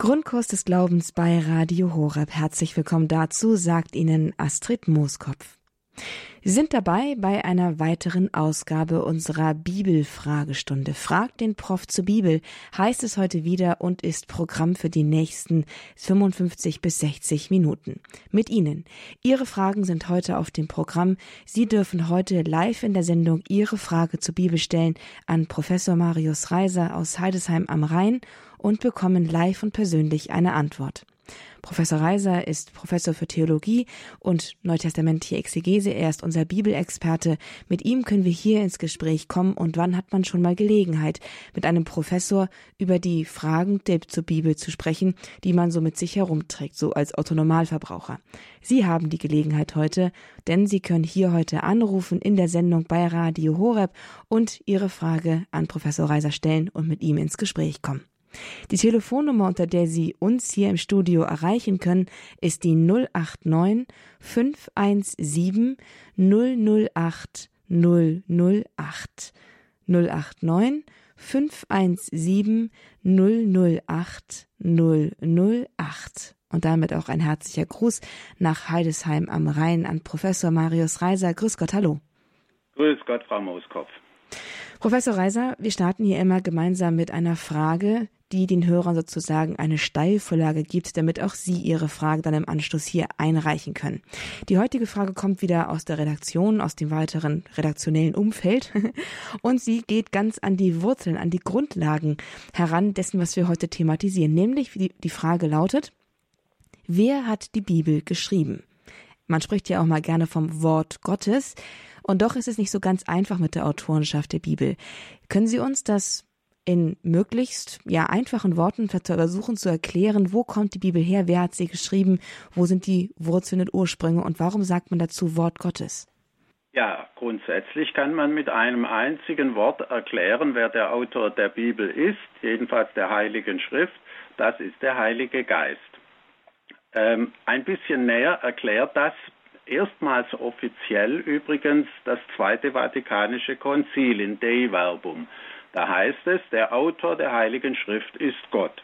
Grundkurs des Glaubens bei Radio Horeb. Herzlich willkommen dazu, sagt Ihnen Astrid Mooskopf. Sie sind dabei bei einer weiteren Ausgabe unserer Bibelfragestunde. Fragt den Prof zur Bibel heißt es heute wieder und ist Programm für die nächsten 55 bis 60 Minuten. Mit Ihnen. Ihre Fragen sind heute auf dem Programm. Sie dürfen heute live in der Sendung Ihre Frage zur Bibel stellen an Professor Marius Reiser aus Heidesheim am Rhein und bekommen live und persönlich eine Antwort. Professor Reiser ist Professor für Theologie und neutestamentliche Exegese. Er ist unser Bibelexperte. Mit ihm können wir hier ins Gespräch kommen. Und wann hat man schon mal Gelegenheit, mit einem Professor über die Fragen der, zur Bibel zu sprechen, die man so mit sich herumträgt, so als Autonomalverbraucher? Sie haben die Gelegenheit heute, denn Sie können hier heute anrufen in der Sendung bei Radio Horeb und Ihre Frage an Professor Reiser stellen und mit ihm ins Gespräch kommen. Die Telefonnummer, unter der Sie uns hier im Studio erreichen können, ist die 089 517 008 008 089 517 008 008. Und damit auch ein herzlicher Gruß nach Heidesheim am Rhein an Professor Marius Reiser. Grüß Gott, hallo. Grüß Gott, Frau Moskopf. Professor Reiser, wir starten hier immer gemeinsam mit einer Frage, die den Hörern sozusagen eine Steilvorlage gibt, damit auch sie ihre Frage dann im Anschluss hier einreichen können. Die heutige Frage kommt wieder aus der Redaktion, aus dem weiteren redaktionellen Umfeld und sie geht ganz an die Wurzeln, an die Grundlagen heran dessen, was wir heute thematisieren. Nämlich die, die Frage lautet, wer hat die Bibel geschrieben? Man spricht ja auch mal gerne vom Wort Gottes. Und doch ist es nicht so ganz einfach mit der Autorenschaft der Bibel. Können Sie uns das in möglichst ja einfachen Worten versuchen zu erklären, wo kommt die Bibel her, wer hat sie geschrieben, wo sind die Wurzeln und Ursprünge und warum sagt man dazu Wort Gottes? Ja, grundsätzlich kann man mit einem einzigen Wort erklären, wer der Autor der Bibel ist, jedenfalls der Heiligen Schrift, das ist der Heilige Geist. Ähm, ein bisschen näher erklärt das erstmals offiziell übrigens das Zweite Vatikanische Konzil in Dei Verbum. Da heißt es, der Autor der Heiligen Schrift ist Gott.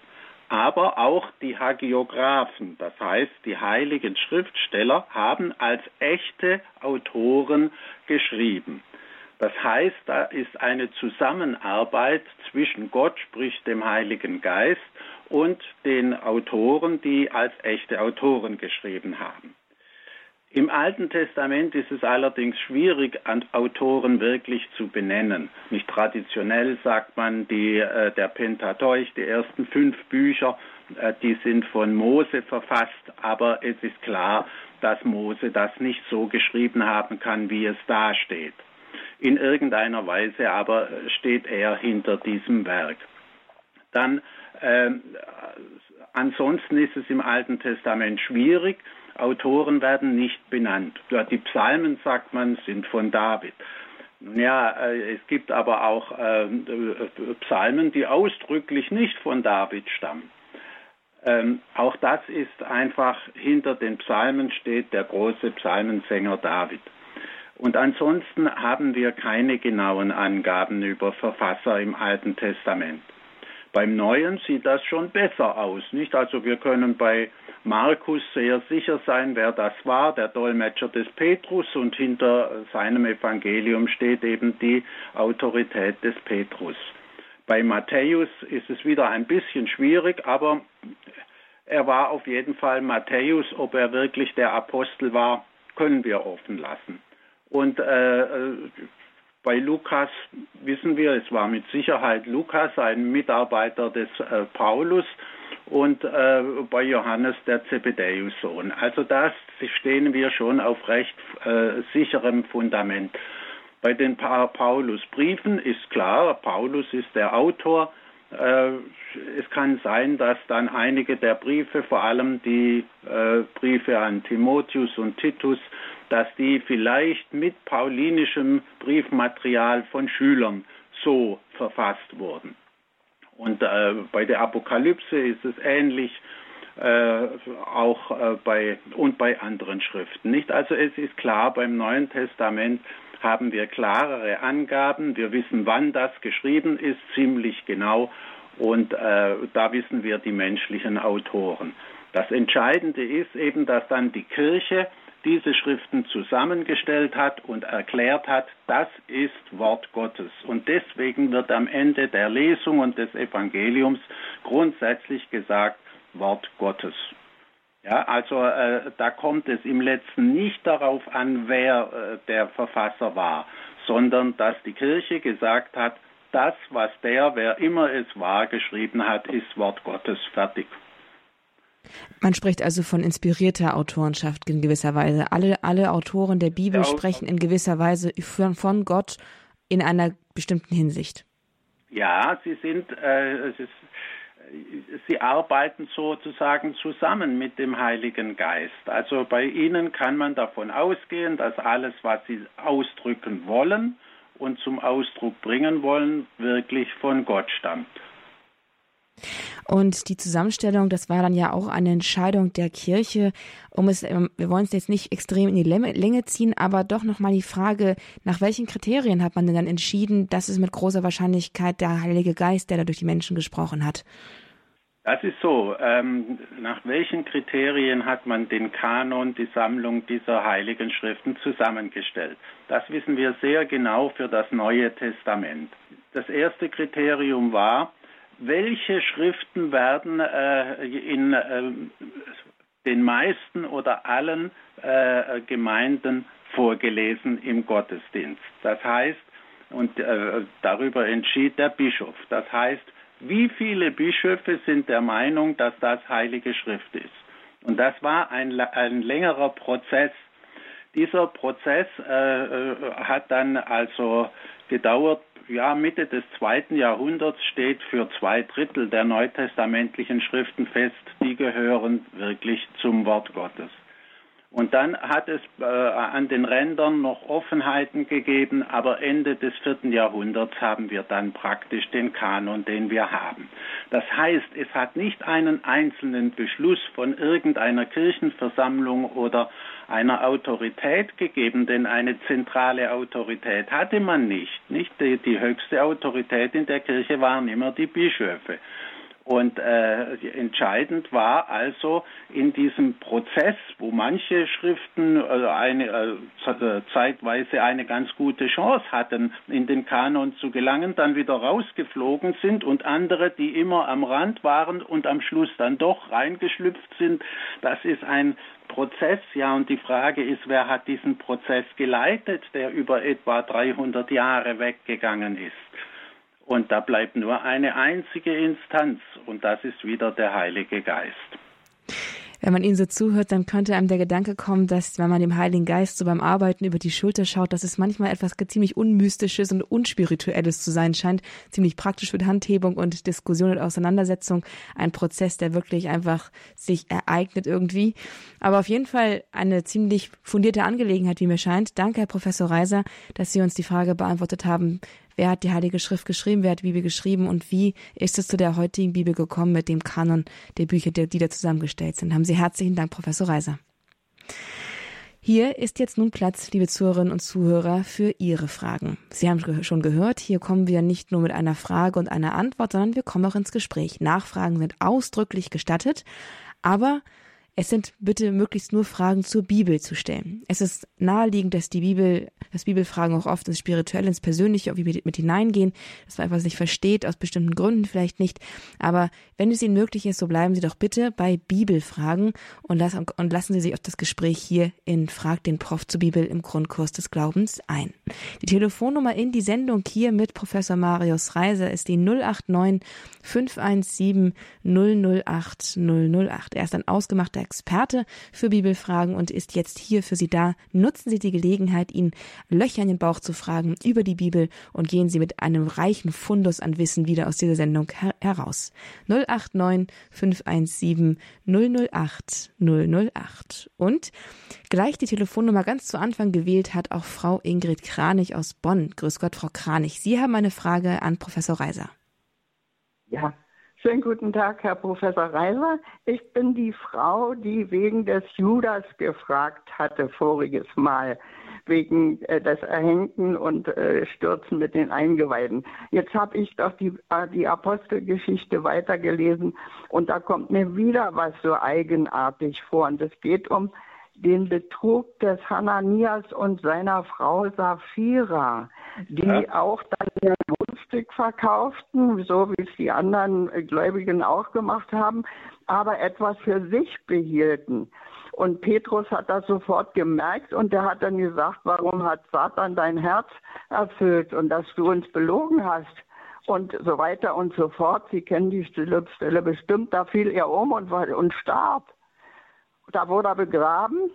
Aber auch die Hagiographen, das heißt die heiligen Schriftsteller, haben als echte Autoren geschrieben. Das heißt, da ist eine Zusammenarbeit zwischen Gott, sprich dem Heiligen Geist, und den Autoren, die als echte Autoren geschrieben haben. Im Alten Testament ist es allerdings schwierig, Autoren wirklich zu benennen. Nicht traditionell sagt man, die, äh, der Pentateuch, die ersten fünf Bücher, äh, die sind von Mose verfasst, aber es ist klar, dass Mose das nicht so geschrieben haben kann, wie es da steht. In irgendeiner Weise aber steht er hinter diesem Werk. Dann äh, ansonsten ist es im Alten Testament schwierig, Autoren werden nicht benannt. Die Psalmen, sagt man, sind von David. Ja, äh, es gibt aber auch äh, Psalmen, die ausdrücklich nicht von David stammen. Ähm, auch das ist einfach, hinter den Psalmen steht der große Psalmensänger David. Und ansonsten haben wir keine genauen Angaben über Verfasser im Alten Testament. Beim Neuen sieht das schon besser aus, nicht? Also wir können bei Markus sehr sicher sein, wer das war, der Dolmetscher des Petrus und hinter seinem Evangelium steht eben die Autorität des Petrus. Bei Matthäus ist es wieder ein bisschen schwierig, aber er war auf jeden Fall Matthäus. Ob er wirklich der Apostel war, können wir offen lassen. Und äh, bei Lukas wissen wir, es war mit Sicherheit Lukas, ein Mitarbeiter des äh, Paulus, und äh, bei Johannes der Zebedäus-Sohn. Also da stehen wir schon auf recht äh, sicherem Fundament. Bei den pa Paulus-Briefen ist klar, Paulus ist der Autor. Äh, es kann sein, dass dann einige der Briefe, vor allem die äh, Briefe an Timotheus und Titus, dass die vielleicht mit paulinischem Briefmaterial von Schülern so verfasst wurden. Und äh, bei der Apokalypse ist es ähnlich, äh, auch äh, bei und bei anderen Schriften. Nicht? Also es ist klar, beim Neuen Testament haben wir klarere Angaben. Wir wissen, wann das geschrieben ist, ziemlich genau. Und äh, da wissen wir die menschlichen Autoren. Das Entscheidende ist eben, dass dann die Kirche diese Schriften zusammengestellt hat und erklärt hat, das ist Wort Gottes. Und deswegen wird am Ende der Lesung und des Evangeliums grundsätzlich gesagt, Wort Gottes. Ja, also äh, da kommt es im letzten nicht darauf an, wer äh, der Verfasser war, sondern dass die Kirche gesagt hat, das, was der, wer immer es war, geschrieben hat, ist Wort Gottes fertig. Man spricht also von inspirierter Autorenschaft in gewisser Weise. Alle, alle Autoren der Bibel ja, sprechen in gewisser Weise von, von, Gott in einer bestimmten Hinsicht. Ja, sie sind, äh, ist, sie arbeiten sozusagen zusammen mit dem Heiligen Geist. Also bei ihnen kann man davon ausgehen, dass alles, was sie ausdrücken wollen und zum Ausdruck bringen wollen, wirklich von Gott stammt. Und die Zusammenstellung, das war dann ja auch eine Entscheidung der Kirche, um es, ähm, wir wollen es jetzt nicht extrem in die Länge ziehen, aber doch nochmal die Frage, nach welchen Kriterien hat man denn dann entschieden, dass es mit großer Wahrscheinlichkeit der Heilige Geist, der da durch die Menschen gesprochen hat? Das ist so. Ähm, nach welchen Kriterien hat man den Kanon, die Sammlung dieser heiligen Schriften zusammengestellt? Das wissen wir sehr genau für das Neue Testament. Das erste Kriterium war, welche Schriften werden äh, in äh, den meisten oder allen äh, Gemeinden vorgelesen im Gottesdienst. Das heißt, und äh, darüber entschied der Bischof. Das heißt, wie viele Bischöfe sind der Meinung, dass das Heilige Schrift ist? Und das war ein, ein längerer Prozess. Dieser Prozess äh, äh, hat dann also gedauert ja, Mitte des zweiten Jahrhunderts steht für zwei Drittel der neutestamentlichen Schriften fest, die gehören wirklich zum Wort Gottes. Und dann hat es äh, an den Rändern noch Offenheiten gegeben, aber Ende des vierten Jahrhunderts haben wir dann praktisch den Kanon, den wir haben. Das heißt, es hat nicht einen einzelnen Beschluss von irgendeiner Kirchenversammlung oder einer Autorität gegeben, denn eine zentrale Autorität hatte man nicht. Nicht die, die höchste Autorität in der Kirche waren immer die Bischöfe. Und äh, entscheidend war also in diesem Prozess, wo manche Schriften äh, eine, äh, zeitweise eine ganz gute Chance hatten, in den Kanon zu gelangen, dann wieder rausgeflogen sind und andere, die immer am Rand waren und am Schluss dann doch reingeschlüpft sind. Das ist ein Prozess, ja, und die Frage ist, wer hat diesen Prozess geleitet, der über etwa 300 Jahre weggegangen ist. Und da bleibt nur eine einzige Instanz und das ist wieder der Heilige Geist. Wenn man ihnen so zuhört, dann könnte einem der Gedanke kommen, dass wenn man dem Heiligen Geist so beim Arbeiten über die Schulter schaut, dass es manchmal etwas ziemlich unmystisches und unspirituelles zu sein scheint, ziemlich praktisch für Handhebung und Diskussion und Auseinandersetzung, ein Prozess, der wirklich einfach sich ereignet irgendwie. Aber auf jeden Fall eine ziemlich fundierte Angelegenheit, wie mir scheint. Danke, Herr Professor Reiser, dass Sie uns die Frage beantwortet haben, Wer hat die Heilige Schrift geschrieben? Wer hat die Bibel geschrieben? Und wie ist es zu der heutigen Bibel gekommen mit dem Kanon der Bücher, die da zusammengestellt sind? Haben Sie herzlichen Dank, Professor Reiser. Hier ist jetzt nun Platz, liebe Zuhörerinnen und Zuhörer, für Ihre Fragen. Sie haben schon gehört, hier kommen wir nicht nur mit einer Frage und einer Antwort, sondern wir kommen auch ins Gespräch. Nachfragen sind ausdrücklich gestattet, aber es sind bitte möglichst nur Fragen zur Bibel zu stellen. Es ist naheliegend, dass die Bibel, dass Bibelfragen auch oft ins Spirituelle, ins Persönliche irgendwie mit, mit hineingehen, dass man einfach sich versteht, aus bestimmten Gründen vielleicht nicht. Aber wenn es Ihnen möglich ist, so bleiben Sie doch bitte bei Bibelfragen und, lassen, und lassen Sie sich auf das Gespräch hier in Frag den Prof zur Bibel im Grundkurs des Glaubens ein. Die Telefonnummer in die Sendung hier mit Professor Marius Reiser ist die 089 517 008 008. Er ist ein ausgemachter Experte für Bibelfragen und ist jetzt hier für Sie da. Nutzen Sie die Gelegenheit, ihn Löcher in den Bauch zu fragen über die Bibel und gehen Sie mit einem reichen Fundus an Wissen wieder aus dieser Sendung her heraus. 089 517 008 008. Und gleich die Telefonnummer ganz zu Anfang gewählt hat auch Frau Ingrid Kranich aus Bonn. Grüß Gott, Frau Kranich. Sie haben eine Frage an Professor Reiser. Ja, Schönen guten Tag, Herr Professor Reiser. Ich bin die Frau, die wegen des Judas gefragt hatte voriges Mal. wegen äh, des Erhängten und äh, Stürzen mit den Eingeweiden. Jetzt habe ich doch die, äh, die Apostelgeschichte weitergelesen und da kommt mir wieder was so eigenartig vor. Und es geht um den Betrug des Hananias und seiner Frau Sapphira, die ja. auch dann ihr Grundstück verkauften, so wie es die anderen Gläubigen auch gemacht haben, aber etwas für sich behielten. Und Petrus hat das sofort gemerkt und der hat dann gesagt, warum hat Satan dein Herz erfüllt und dass du uns belogen hast und so weiter und so fort. Sie kennen die Stelle, Stelle bestimmt, da fiel er um und, und starb. Da wurde er begraben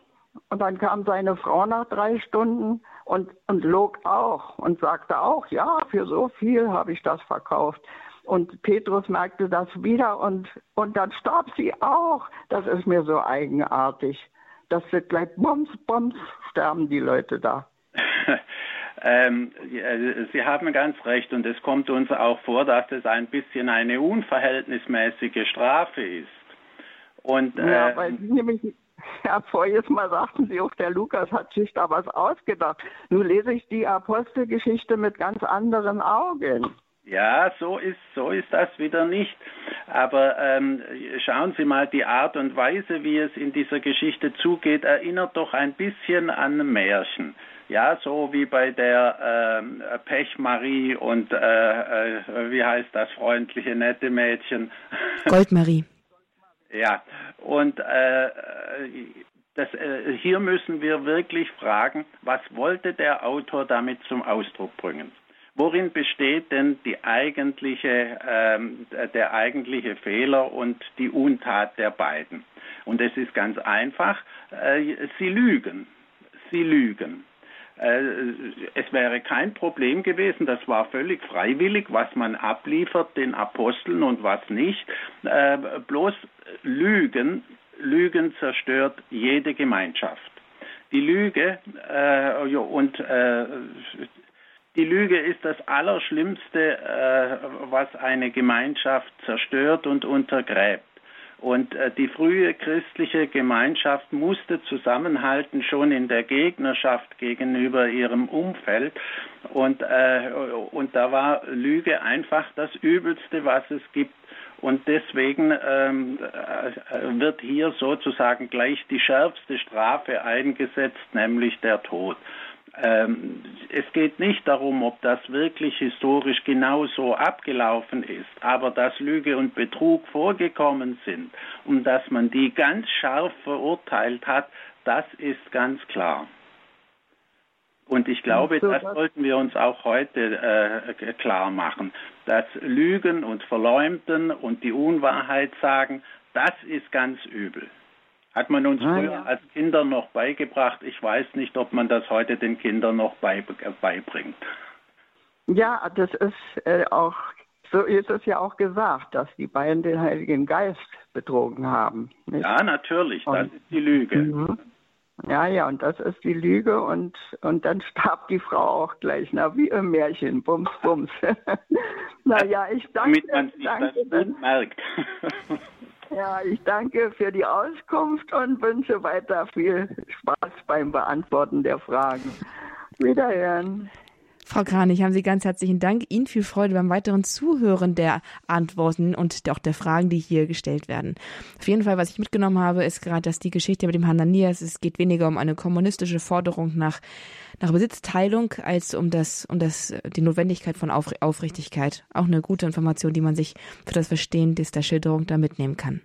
und dann kam seine Frau nach drei Stunden und, und log auch und sagte auch, ja, für so viel habe ich das verkauft. Und Petrus merkte das wieder und, und dann starb sie auch. Das ist mir so eigenartig. Das wird gleich bums, bums, sterben die Leute da. ähm, Sie haben ganz recht und es kommt uns auch vor, dass es ein bisschen eine unverhältnismäßige Strafe ist. Und, ja, äh, weil Sie nämlich ja, voriges Mal sagten Sie auch, der Lukas hat sich da was ausgedacht. Nun lese ich die Apostelgeschichte mit ganz anderen Augen. Ja, so ist, so ist das wieder nicht. Aber ähm, schauen Sie mal, die Art und Weise, wie es in dieser Geschichte zugeht, erinnert doch ein bisschen an Märchen. Ja, so wie bei der äh, Pechmarie und äh, äh, wie heißt das freundliche, nette Mädchen? Goldmarie. Ja, und äh, das, äh, hier müssen wir wirklich fragen, was wollte der Autor damit zum Ausdruck bringen? Worin besteht denn eigentliche, ähm, der eigentliche Fehler und die Untat der beiden? Und es ist ganz einfach, äh, sie lügen. Sie lügen. Äh, es wäre kein Problem gewesen, das war völlig freiwillig, was man abliefert den Aposteln und was nicht. Äh, bloß Lügen, Lügen zerstört jede Gemeinschaft. Die Lüge äh, und äh, die Lüge ist das Allerschlimmste, äh, was eine Gemeinschaft zerstört und untergräbt. Und äh, die frühe christliche Gemeinschaft musste zusammenhalten, schon in der Gegnerschaft gegenüber ihrem Umfeld. Und, äh, und da war Lüge einfach das Übelste, was es gibt. Und deswegen ähm, äh, wird hier sozusagen gleich die schärfste Strafe eingesetzt, nämlich der Tod. Ähm, es geht nicht darum, ob das wirklich historisch genau so abgelaufen ist, aber dass Lüge und Betrug vorgekommen sind und dass man die ganz scharf verurteilt hat, das ist ganz klar. Und ich glaube, das sollten wir uns auch heute äh, klar machen, dass Lügen und Verleumden und die Unwahrheit sagen, das ist ganz übel. Hat man uns ah, früher ja. als Kinder noch beigebracht. Ich weiß nicht, ob man das heute den Kindern noch beibringt. Ja, das ist äh, auch, so ist es ja auch gesagt, dass die beiden den Heiligen Geist betrogen haben. Nicht? Ja, natürlich, und, das ist die Lüge. Mhm. Ja, ja, und das ist die Lüge und, und dann starb die Frau auch gleich, na, wie im Märchen, bums, bums. naja, ich danke. Damit man sich danke, das gut merkt. Ja, ich danke für die Auskunft und wünsche weiter viel Spaß beim Beantworten der Fragen. Wiederhören. Frau Kranich, haben Sie ganz herzlichen Dank. Ihnen viel Freude beim weiteren Zuhören der Antworten und auch der Fragen, die hier gestellt werden. Auf jeden Fall, was ich mitgenommen habe, ist gerade, dass die Geschichte mit dem Hananias, es geht weniger um eine kommunistische Forderung nach, nach Besitzteilung als um das, um das, die Notwendigkeit von Aufrichtigkeit. Auch eine gute Information, die man sich für das Verstehen der Schilderung da mitnehmen kann.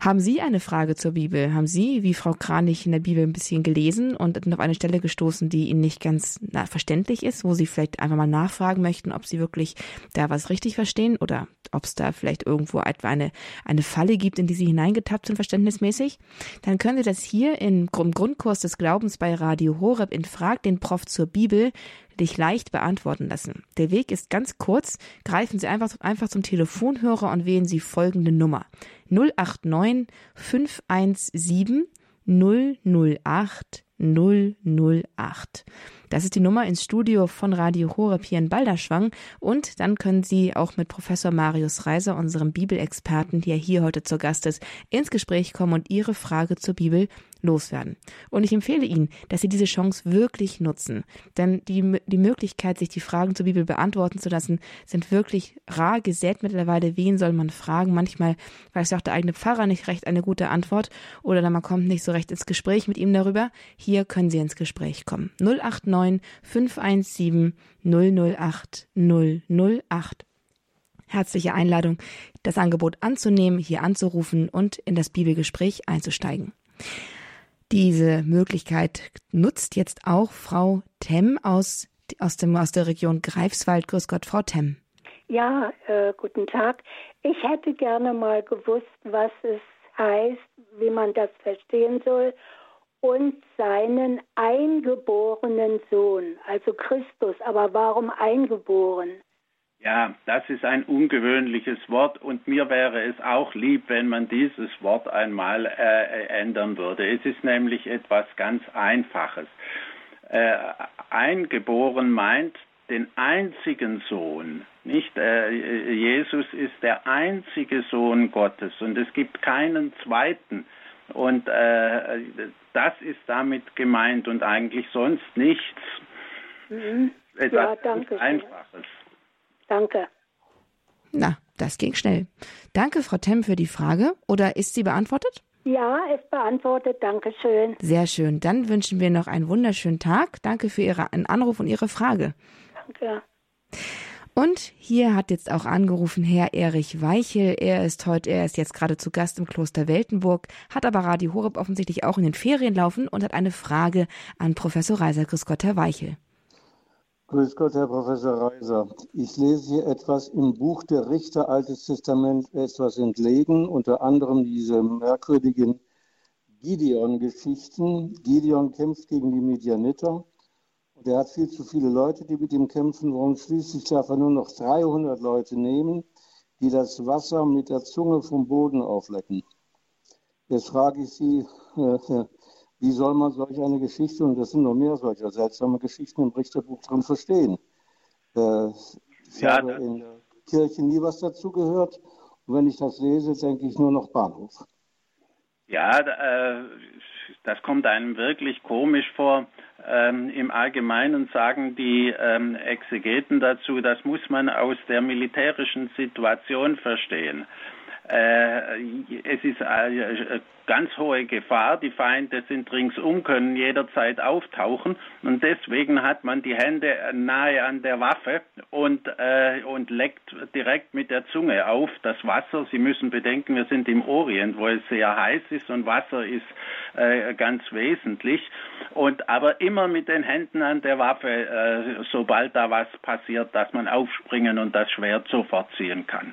Haben Sie eine Frage zur Bibel? Haben Sie, wie Frau Kranich, in der Bibel ein bisschen gelesen und auf eine Stelle gestoßen, die Ihnen nicht ganz verständlich ist, wo Sie vielleicht einfach mal nachfragen möchten, ob Sie wirklich da was richtig verstehen oder ob es da vielleicht irgendwo etwa eine, eine Falle gibt, in die Sie hineingetappt sind, verständnismäßig? Dann können Sie das hier im Grundkurs des Glaubens bei Radio Horeb in Frag den Prof zur Bibel dich leicht beantworten lassen. Der Weg ist ganz kurz. Greifen Sie einfach, einfach zum Telefonhörer und wählen Sie folgende Nummer. 089 517 008 008. Das ist die Nummer ins Studio von Radio Horeb hier in Balderschwang. Und dann können Sie auch mit Professor Marius Reiser, unserem Bibelexperten, der hier heute zu Gast ist, ins Gespräch kommen und Ihre Frage zur Bibel loswerden. Und ich empfehle Ihnen, dass Sie diese Chance wirklich nutzen. Denn die, die Möglichkeit, sich die Fragen zur Bibel beantworten zu lassen, sind wirklich rar gesät mittlerweile. Wen soll man fragen? Manchmal weiß auch der eigene Pfarrer nicht recht eine gute Antwort oder man kommt nicht so recht ins Gespräch mit ihm darüber. Hier können Sie ins Gespräch kommen. 089 517 008 008. Herzliche Einladung, das Angebot anzunehmen, hier anzurufen und in das Bibelgespräch einzusteigen. Diese Möglichkeit nutzt jetzt auch Frau Temm aus, aus, dem, aus der Region Greifswald. Grüß Gott, Frau Temm. Ja, äh, guten Tag. Ich hätte gerne mal gewusst, was es heißt, wie man das verstehen soll, und seinen eingeborenen Sohn, also Christus. Aber warum eingeboren? Ja, das ist ein ungewöhnliches Wort und mir wäre es auch lieb, wenn man dieses Wort einmal äh, ändern würde. Es ist nämlich etwas ganz Einfaches. Äh, eingeboren meint den einzigen Sohn, nicht? Äh, Jesus ist der einzige Sohn Gottes und es gibt keinen zweiten. Und äh, das ist damit gemeint und eigentlich sonst nichts. Mhm. Etwas ja, danke. Einfaches. Danke. Na, das ging schnell. Danke, Frau Temm, für die Frage. Oder ist sie beantwortet? Ja, ist beantwortet. Dankeschön. Sehr schön. Dann wünschen wir noch einen wunderschönen Tag. Danke für Ihren Anruf und Ihre Frage. Danke. Und hier hat jetzt auch angerufen Herr Erich Weichel. Er ist heute, er ist jetzt gerade zu Gast im Kloster Weltenburg, hat aber Radio Horeb offensichtlich auch in den Ferien laufen und hat eine Frage an Professor Reiser. Grüß Gott, Herr Weichel. Grüß Gott, Herr Professor Reiser. Ich lese hier etwas im Buch der Richter, Altes Testament, etwas entlegen, unter anderem diese merkwürdigen Gideon-Geschichten. Gideon kämpft gegen die Medianiter und er hat viel zu viele Leute, die mit ihm kämpfen wollen. Schließlich darf er nur noch 300 Leute nehmen, die das Wasser mit der Zunge vom Boden auflecken. Jetzt frage ich Sie, äh, wie soll man solch eine Geschichte, und das sind noch mehr solcher seltsame Geschichten im Richterbuch drin verstehen? Äh, ich ja, habe in der Kirche nie was dazu gehört. Und wenn ich das lese, denke ich nur noch Bahnhof. Ja, äh, das kommt einem wirklich komisch vor. Ähm, Im Allgemeinen sagen die ähm, Exegeten dazu, das muss man aus der militärischen Situation verstehen. Äh, es ist eine ganz hohe Gefahr. Die Feinde sind ringsum, können jederzeit auftauchen und deswegen hat man die Hände nahe an der Waffe und, äh, und leckt direkt mit der Zunge auf das Wasser. Sie müssen bedenken, wir sind im Orient, wo es sehr heiß ist und Wasser ist äh, ganz wesentlich. Und aber immer mit den Händen an der Waffe, äh, sobald da was passiert, dass man aufspringen und das Schwert sofort ziehen kann.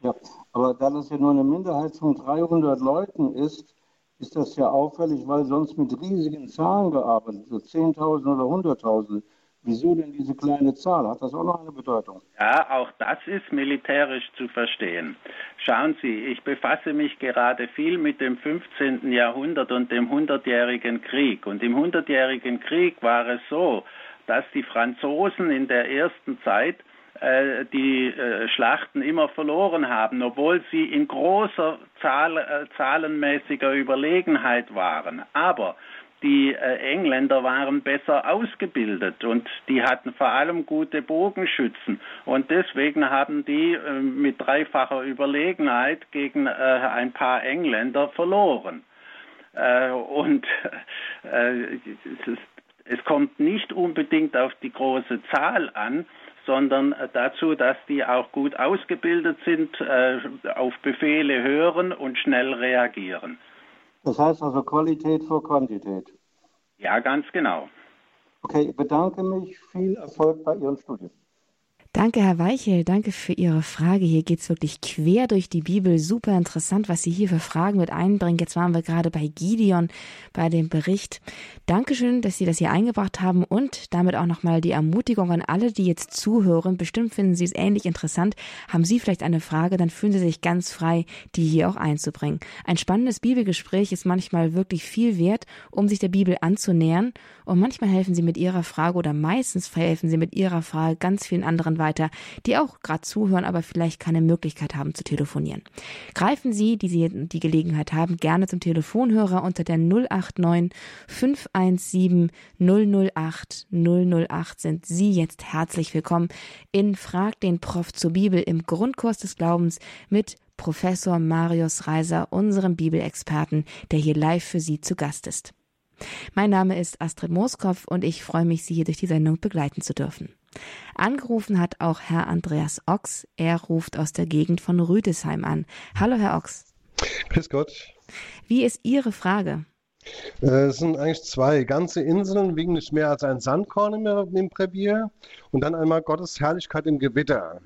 Ja, aber da das ja nur eine Minderheit von 300 Leuten ist, ist das ja auffällig, weil sonst mit riesigen Zahlen gearbeitet wird, 10.000 oder 100.000. Wieso denn diese kleine Zahl? Hat das auch noch eine Bedeutung? Ja, auch das ist militärisch zu verstehen. Schauen Sie, ich befasse mich gerade viel mit dem 15. Jahrhundert und dem Hundertjährigen Krieg. Und im Hundertjährigen Krieg war es so, dass die Franzosen in der ersten Zeit die äh, Schlachten immer verloren haben, obwohl sie in großer Zahl, äh, zahlenmäßiger Überlegenheit waren. Aber die Engländer waren besser ausgebildet und die hatten vor allem gute Bogenschützen und deswegen haben die mit dreifacher Überlegenheit gegen ein paar Engländer verloren. und es kommt nicht unbedingt auf die große Zahl an, sondern dazu, dass die auch gut ausgebildet sind, äh, auf Befehle hören und schnell reagieren. Das heißt also Qualität vor Quantität. Ja, ganz genau. Okay, ich bedanke mich. Viel Erfolg bei Ihren Studien. Danke, Herr Weichel. Danke für Ihre Frage. Hier geht es wirklich quer durch die Bibel. Super interessant, was Sie hier für Fragen mit einbringen. Jetzt waren wir gerade bei Gideon, bei dem Bericht. Dankeschön, dass Sie das hier eingebracht haben und damit auch nochmal die Ermutigung an alle, die jetzt zuhören. Bestimmt finden Sie es ähnlich interessant. Haben Sie vielleicht eine Frage, dann fühlen Sie sich ganz frei, die hier auch einzubringen. Ein spannendes Bibelgespräch ist manchmal wirklich viel wert, um sich der Bibel anzunähern. Und manchmal helfen Sie mit Ihrer Frage oder meistens helfen Sie mit Ihrer Frage ganz vielen anderen weiter weiter, die auch gerade zuhören, aber vielleicht keine Möglichkeit haben zu telefonieren. Greifen Sie, die Sie die Gelegenheit haben, gerne zum Telefonhörer unter der 089 517 008 008 sind Sie jetzt herzlich willkommen in Frag den Prof zur Bibel im Grundkurs des Glaubens mit Professor Marius Reiser, unserem Bibelexperten, der hier live für Sie zu Gast ist. Mein Name ist Astrid Mooskopf und ich freue mich, Sie hier durch die Sendung begleiten zu dürfen. Angerufen hat auch Herr Andreas Ochs. Er ruft aus der Gegend von Rüdesheim an. Hallo, Herr Ochs. Grüß Gott. Wie ist Ihre Frage? Äh, es sind eigentlich zwei. Ganze Inseln wiegen nicht mehr als ein Sandkorn im, im Brevier und dann einmal Gottes Herrlichkeit im Gewitter.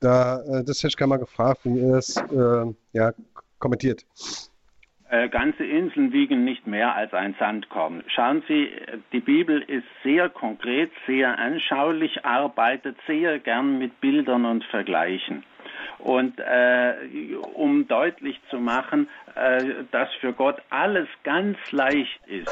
Da, äh, das hätte ich gerne mal gefragt, wie ihr das äh, ja, kommentiert. Äh, ganze Inseln wiegen nicht mehr als ein Sandkorn. Schauen Sie, die Bibel ist sehr konkret, sehr anschaulich, arbeitet sehr gern mit Bildern und Vergleichen. Und äh, um deutlich zu machen, äh, dass für Gott alles ganz leicht ist,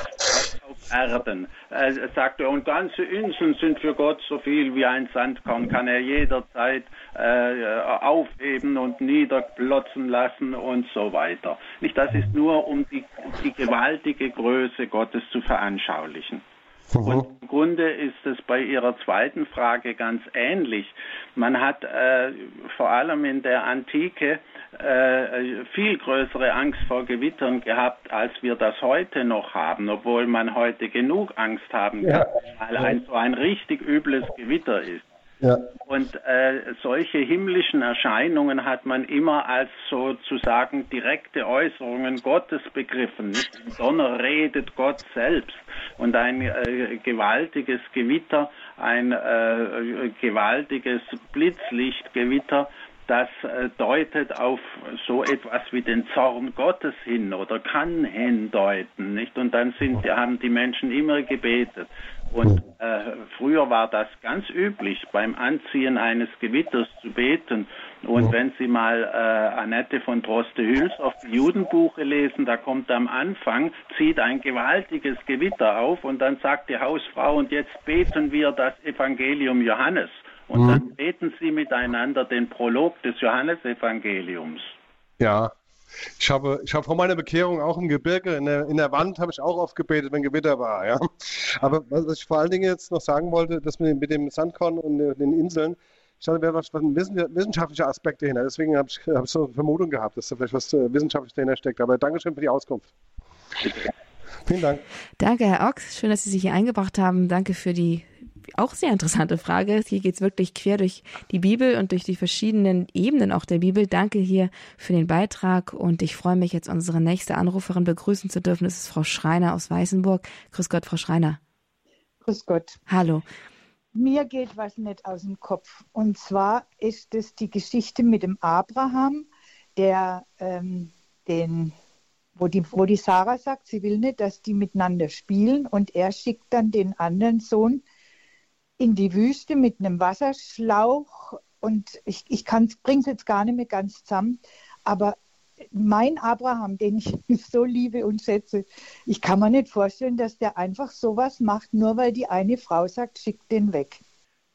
auf Erden, äh, sagt er, und ganze Inseln sind für Gott so viel wie ein Sandkorn, kann er jederzeit äh, aufheben und niederplotzen lassen und so weiter. Nicht, das ist nur, um die, die gewaltige Größe Gottes zu veranschaulichen. Mhm. Und im Grunde ist es bei Ihrer zweiten Frage ganz ähnlich. Man hat äh, vor allem in der Antike äh, viel größere Angst vor Gewittern gehabt, als wir das heute noch haben, obwohl man heute genug Angst haben kann, ja. weil ein so ein richtig übles Gewitter ist. Ja. Und äh, solche himmlischen Erscheinungen hat man immer als sozusagen direkte Äußerungen Gottes begriffen. Nicht im Donner redet Gott selbst. Und ein äh, gewaltiges Gewitter, ein äh, gewaltiges Blitzlichtgewitter, das äh, deutet auf so etwas wie den Zorn Gottes hin oder kann hindeuten, nicht? Und dann sind, haben die Menschen immer gebetet. Und äh, früher war das ganz üblich, beim Anziehen eines Gewitters zu beten. Und wenn Sie mal äh, Annette von Droste-Hülshoff die Judenbuche lesen, da kommt am Anfang, zieht ein gewaltiges Gewitter auf und dann sagt die Hausfrau, und jetzt beten wir das Evangelium Johannes. Und mhm. dann beten sie miteinander den Prolog des Johannesevangeliums. Ja, ich habe, ich habe vor meiner Bekehrung auch im Gebirge, in der, in der Wand habe ich auch oft gebetet, wenn Gewitter war. Ja. Aber was ich vor allen Dingen jetzt noch sagen wollte, das mit, mit dem Sandkorn und den Inseln, ich dachte, wäre was, was ein wissenschaftlicher Aspekt dahinter. Deswegen habe ich, hab ich so eine Vermutung gehabt, dass da vielleicht was äh, Wissenschaftliches dahinter steckt. Aber Dankeschön für die Auskunft. Vielen Dank. Danke, Herr Ochs. Schön, dass Sie sich hier eingebracht haben. Danke für die auch sehr interessante Frage. Hier geht es wirklich quer durch die Bibel und durch die verschiedenen Ebenen auch der Bibel. Danke hier für den Beitrag und ich freue mich jetzt, unsere nächste Anruferin begrüßen zu dürfen. Das ist Frau Schreiner aus Weißenburg. Grüß Gott, Frau Schreiner. Grüß Gott. Hallo. Mir geht was nicht aus dem Kopf. Und zwar ist es die Geschichte mit dem Abraham, der ähm, den wo die, wo die Sarah sagt, sie will nicht, dass die miteinander spielen und er schickt dann den anderen Sohn in die Wüste mit einem Wasserschlauch und ich, ich bringe es jetzt gar nicht mehr ganz zusammen, aber mein Abraham, den ich so liebe und schätze, ich kann mir nicht vorstellen, dass der einfach sowas macht, nur weil die eine Frau sagt, schick den weg.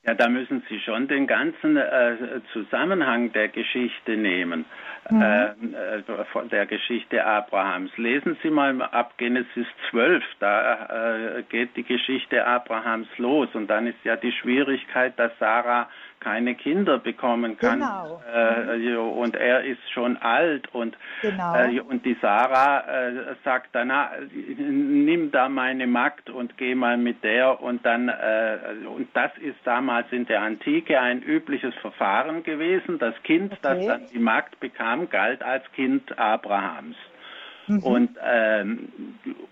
Ja, da müssen Sie schon den ganzen äh, Zusammenhang der Geschichte nehmen, mhm. äh, äh von der Geschichte Abrahams. Lesen Sie mal ab Genesis 12, da äh, geht die Geschichte Abrahams los und dann ist ja die Schwierigkeit, dass Sarah keine Kinder bekommen kann. Genau. Äh, und er ist schon alt und, genau. äh, und die Sarah äh, sagt dann, nimm da meine Magd und geh mal mit der und dann, äh, und das ist damals in der Antike ein übliches Verfahren gewesen. Das Kind, okay. das dann die Magd bekam, galt als Kind Abrahams. Mhm. Und, ähm,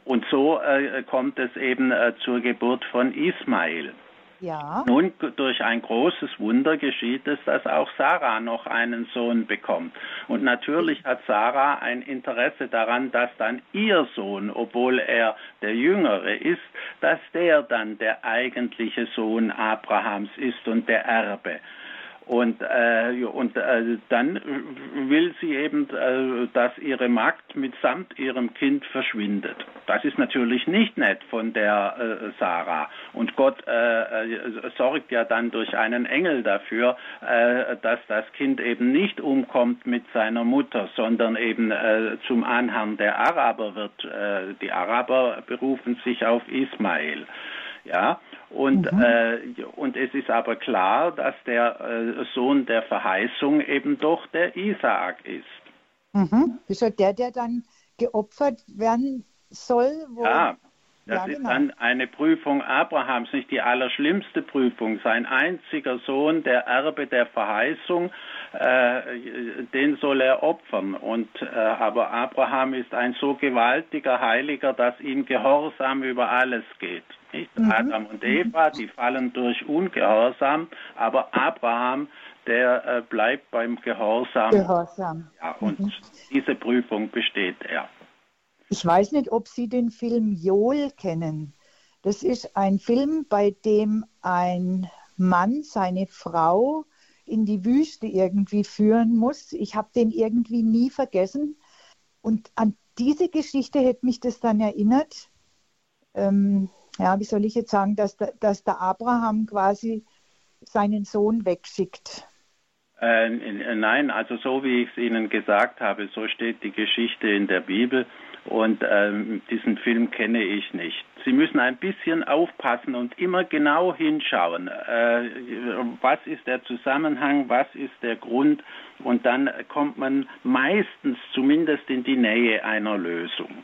und so äh, kommt es eben äh, zur Geburt von Ismail. Ja. Nun, durch ein großes Wunder geschieht es, dass auch Sarah noch einen Sohn bekommt. Und natürlich hat Sarah ein Interesse daran, dass dann ihr Sohn, obwohl er der Jüngere ist, dass der dann der eigentliche Sohn Abrahams ist und der Erbe. Und, äh, und äh, dann will sie eben, äh, dass ihre Magd mitsamt ihrem Kind verschwindet. Das ist natürlich nicht nett von der äh, Sarah. Und Gott äh, äh, sorgt ja dann durch einen Engel dafür, äh, dass das Kind eben nicht umkommt mit seiner Mutter, sondern eben äh, zum Anhang der Araber wird. Äh, die Araber berufen sich auf Ismael. Ja, und, mhm. äh, und es ist aber klar, dass der äh, Sohn der Verheißung eben doch der Isaak ist. Mhm. Ist er der, der dann geopfert werden soll? ja, das ja, ist genau. dann eine Prüfung Abrahams, nicht die allerschlimmste Prüfung. Sein einziger Sohn, der Erbe der Verheißung, äh, den soll er opfern. Und, äh, aber Abraham ist ein so gewaltiger Heiliger, dass ihm Gehorsam über alles geht. Nicht? Mhm. Adam und Eva, die fallen durch Ungehorsam, aber Abraham, der äh, bleibt beim Gehorsam. Gehorsam. Ja, und mhm. diese Prüfung besteht er. Ich weiß nicht, ob Sie den Film Joel kennen. Das ist ein Film, bei dem ein Mann seine Frau in die Wüste irgendwie führen muss. Ich habe den irgendwie nie vergessen. Und an diese Geschichte hätte mich das dann erinnert. Ähm, ja, wie soll ich jetzt sagen, dass, dass der Abraham quasi seinen Sohn wegschickt. Äh, nein, also so wie ich es Ihnen gesagt habe, so steht die Geschichte in der Bibel und ähm, diesen Film kenne ich nicht. Sie müssen ein bisschen aufpassen und immer genau hinschauen. Äh, was ist der Zusammenhang, was ist der Grund und dann kommt man meistens zumindest in die Nähe einer Lösung.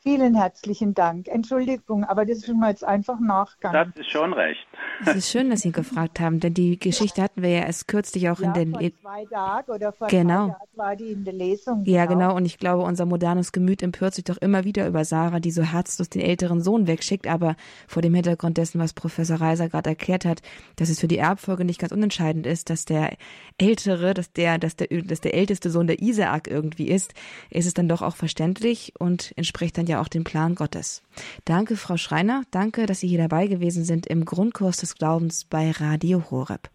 Vielen herzlichen Dank. Entschuldigung, aber das ist mir jetzt einfach nachgegangen. Das ist schon recht. Es ist schön, dass Sie gefragt haben, denn die Geschichte hatten wir ja erst kürzlich auch ja, in den. Vor zwei Tagen oder vor genau. zwei Tagen war die in der Lesung. Ja, genau. genau. Und ich glaube, unser modernes Gemüt empört sich doch immer wieder über Sarah, die so herzlos den älteren Sohn wegschickt. Aber vor dem Hintergrund dessen, was Professor Reiser gerade erklärt hat, dass es für die Erbfolge nicht ganz unentscheidend ist, dass der ältere, dass der, dass der, dass der älteste Sohn der Isaak irgendwie ist, ist es dann doch auch verständlich und entspricht dann ja auch dem Plan Gottes. Danke, Frau Schreiner. Danke, dass Sie hier dabei gewesen sind im Grundkurs des Glaubens bei Radio Horeb.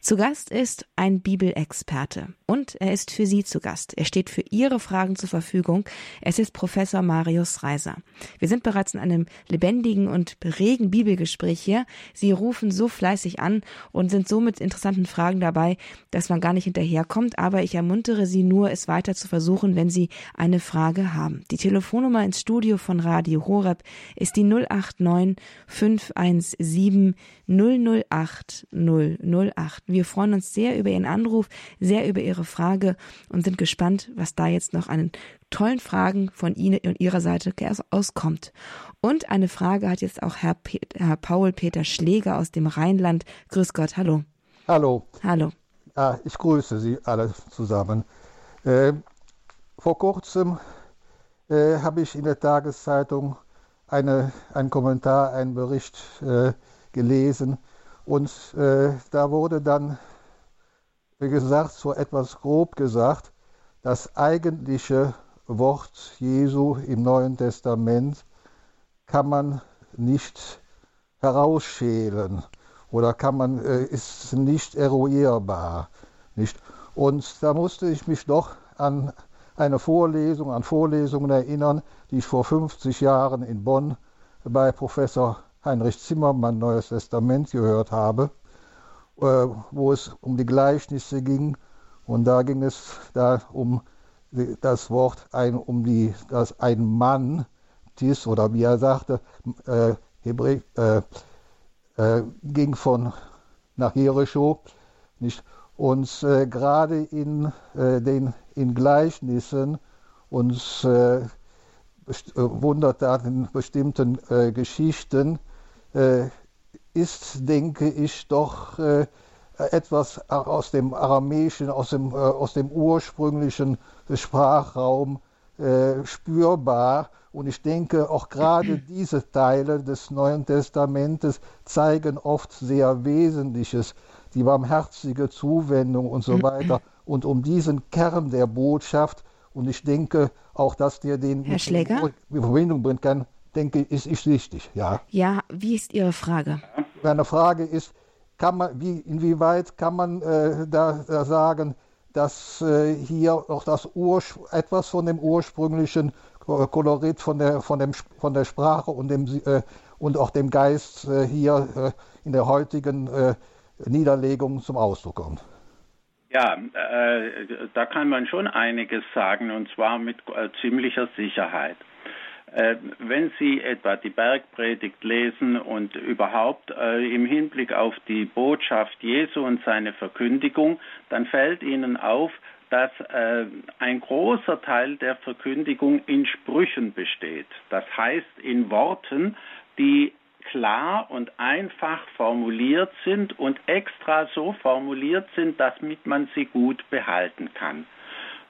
Zu Gast ist ein Bibelexperte und er ist für Sie zu Gast. Er steht für Ihre Fragen zur Verfügung. Es ist Professor Marius Reiser. Wir sind bereits in einem lebendigen und regen Bibelgespräch hier. Sie rufen so fleißig an und sind so mit interessanten Fragen dabei, dass man gar nicht hinterherkommt. Aber ich ermuntere Sie nur, es weiter zu versuchen, wenn Sie eine Frage haben. Die Telefonnummer ins Studio von Radio Horeb ist die 089 517 008 008. Wir freuen uns sehr über Ihren Anruf, sehr über Ihre Frage und sind gespannt, was da jetzt noch an tollen Fragen von Ihnen und Ihrer Seite auskommt. Und eine Frage hat jetzt auch Herr, Herr Paul Peter Schläger aus dem Rheinland. Grüß Gott, hallo. Hallo. Hallo. Ah, ich grüße Sie alle zusammen. Äh, vor kurzem äh, habe ich in der Tageszeitung eine, einen Kommentar, einen Bericht äh, gelesen. Und äh, da wurde dann, wie gesagt, so etwas grob gesagt, das eigentliche Wort Jesu im Neuen Testament kann man nicht herausschälen oder kann man, äh, ist nicht eruierbar. Nicht? Und da musste ich mich doch an eine Vorlesung, an Vorlesungen erinnern, die ich vor 50 Jahren in Bonn bei Professor Heinrich Zimmermann Neues Testament gehört habe, äh, wo es um die Gleichnisse ging. Und da ging es da um das Wort ein, um die, dass ein Mann, Tis, oder wie er sagte, äh, Hebräisch, äh, äh, ging von nach Jericho, nicht? Und äh, gerade in äh, den in Gleichnissen uns äh, wundert da in bestimmten Geschichten, ist, denke ich, doch äh, etwas aus dem Aramäischen, aus dem, äh, aus dem ursprünglichen Sprachraum, äh, spürbar. Und ich denke, auch gerade diese Teile des Neuen Testamentes zeigen oft sehr Wesentliches, die barmherzige Zuwendung und so weiter. Und um diesen Kern der Botschaft, und ich denke auch, dass der den in Verbindung bringen kann, denke ich, ist, ist wichtig. Ja. Ja, wie ist Ihre Frage? Meine Frage ist, kann man, wie, inwieweit kann man äh, da, da, sagen, dass äh, hier auch das etwas von dem ursprünglichen Kolorit von der, von dem, von der Sprache und, dem, äh, und auch dem Geist äh, hier äh, in der heutigen äh, Niederlegung zum Ausdruck kommt? Ja, da kann man schon einiges sagen und zwar mit ziemlicher Sicherheit. Äh, wenn Sie etwa die Bergpredigt lesen und überhaupt äh, im Hinblick auf die Botschaft Jesu und seine Verkündigung, dann fällt Ihnen auf, dass äh, ein großer Teil der Verkündigung in Sprüchen besteht. Das heißt in Worten, die klar und einfach formuliert sind und extra so formuliert sind, damit man sie gut behalten kann.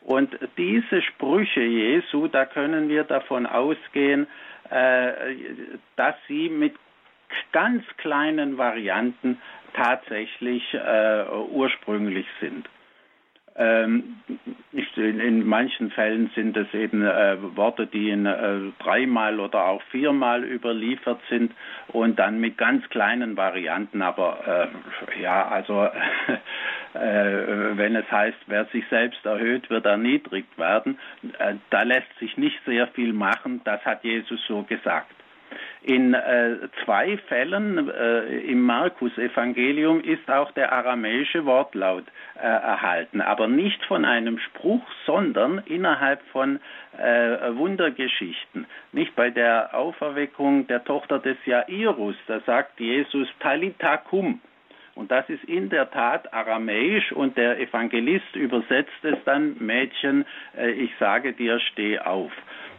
Und diese Sprüche Jesu, da können wir davon ausgehen, äh, dass sie mit ganz kleinen Varianten tatsächlich äh, ursprünglich sind. Ähm, in, in, manchen Fällen sind es eben äh, Worte, die in äh, dreimal oder auch viermal überliefert sind und dann mit ganz kleinen Varianten. Aber äh, ja, also äh, wenn es heißt, wer sich selbst erhöht, wird erniedrigt werden, äh, da lässt sich nicht sehr viel machen. Das hat Jesus so gesagt. In äh, zwei Fällen äh, im Markus-Evangelium ist auch der aramäische Wortlaut äh, erhalten, aber nicht von einem Spruch, sondern innerhalb von äh, Wundergeschichten. Nicht bei der Auferweckung der Tochter des Jairus, da sagt Jesus Talita cum. Und das ist in der Tat aramäisch und der Evangelist übersetzt es dann, Mädchen, äh, ich sage dir, steh auf.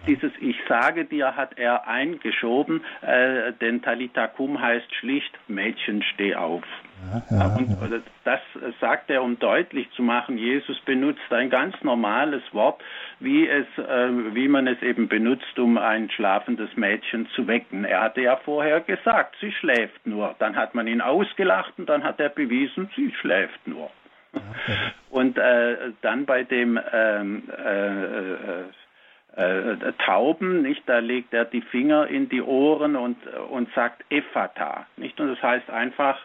Dieses Ich sage dir hat er eingeschoben, äh, denn Talitakum heißt schlicht Mädchen steh auf. Ja, ja, und ja. das sagt er, um deutlich zu machen, Jesus benutzt ein ganz normales Wort, wie, es, äh, wie man es eben benutzt, um ein schlafendes Mädchen zu wecken. Er hatte ja vorher gesagt, sie schläft nur. Dann hat man ihn ausgelacht und dann hat er bewiesen, sie schläft nur. Und äh, dann bei dem ähm, äh, äh Tauben, nicht? Da legt er die Finger in die Ohren und, und sagt Ephata, nicht? Und das heißt einfach,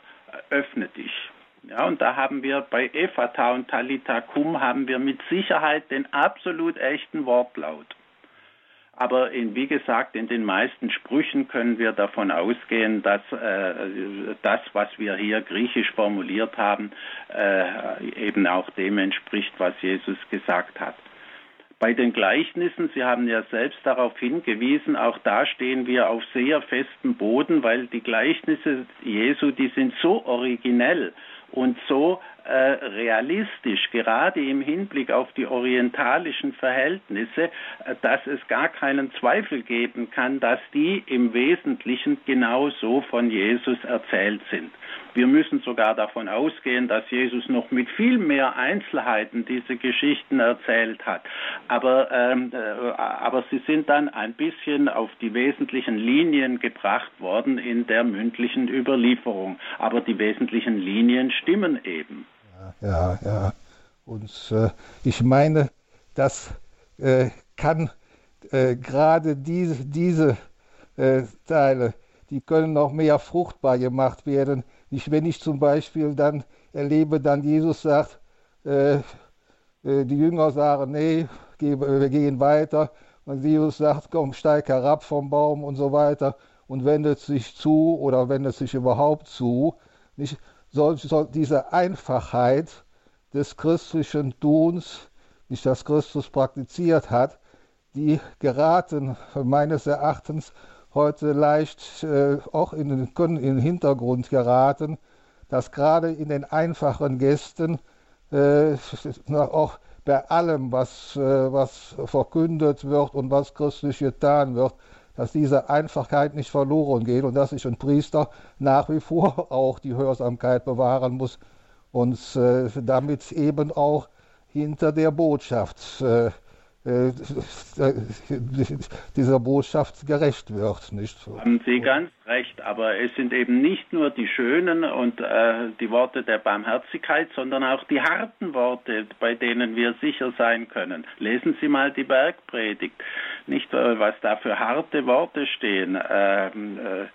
öffne dich. Ja, und da haben wir bei Ephata und Talita Kum haben wir mit Sicherheit den absolut echten Wortlaut. Aber in, wie gesagt, in den meisten Sprüchen können wir davon ausgehen, dass äh, das, was wir hier griechisch formuliert haben, äh, eben auch dem entspricht, was Jesus gesagt hat. Bei den Gleichnissen, Sie haben ja selbst darauf hingewiesen, auch da stehen wir auf sehr festem Boden, weil die Gleichnisse Jesu, die sind so originell und so realistisch, gerade im Hinblick auf die orientalischen Verhältnisse, äh, dass es gar keinen Zweifel geben kann, dass die im Wesentlichen genauso von Jesus erzählt sind. Wir müssen sogar davon ausgehen, dass Jesus noch mit viel mehr Einzelheiten diese Geschichten erzählt hat. Aber, ähm, äh, aber sie sind dann ein bisschen auf die wesentlichen Linien gebracht worden in der mündlichen Überlieferung. Aber die wesentlichen Linien stimmen eben. Ja, ja. Und äh, ich meine, das äh, kann äh, gerade diese, diese äh, Teile, die können noch mehr fruchtbar gemacht werden nicht, wenn ich zum Beispiel dann erlebe, dann Jesus sagt, äh, äh, die Jünger sagen, nee, wir gehen weiter. Und Jesus sagt, komm, steig herab vom Baum und so weiter und wendet sich zu oder wendet sich überhaupt zu. Nicht, soll, soll diese Einfachheit des christlichen Tuns, nicht das Christus praktiziert hat, die geraten meines Erachtens heute leicht äh, auch in den, können in den Hintergrund geraten, dass gerade in den einfachen Gästen äh, auch bei allem, was, äh, was verkündet wird und was christlich getan wird, dass diese Einfachheit nicht verloren geht und dass sich ein Priester nach wie vor auch die Hörsamkeit bewahren muss und äh, damit eben auch hinter der Botschaft äh, äh, dieser Botschaft gerecht wird. Nicht? Haben Sie ganz recht, aber es sind eben nicht nur die schönen und äh, die Worte der Barmherzigkeit, sondern auch die harten Worte, bei denen wir sicher sein können. Lesen Sie mal die Bergpredigt, nicht äh, was da für harte Worte stehen. Ähm, äh,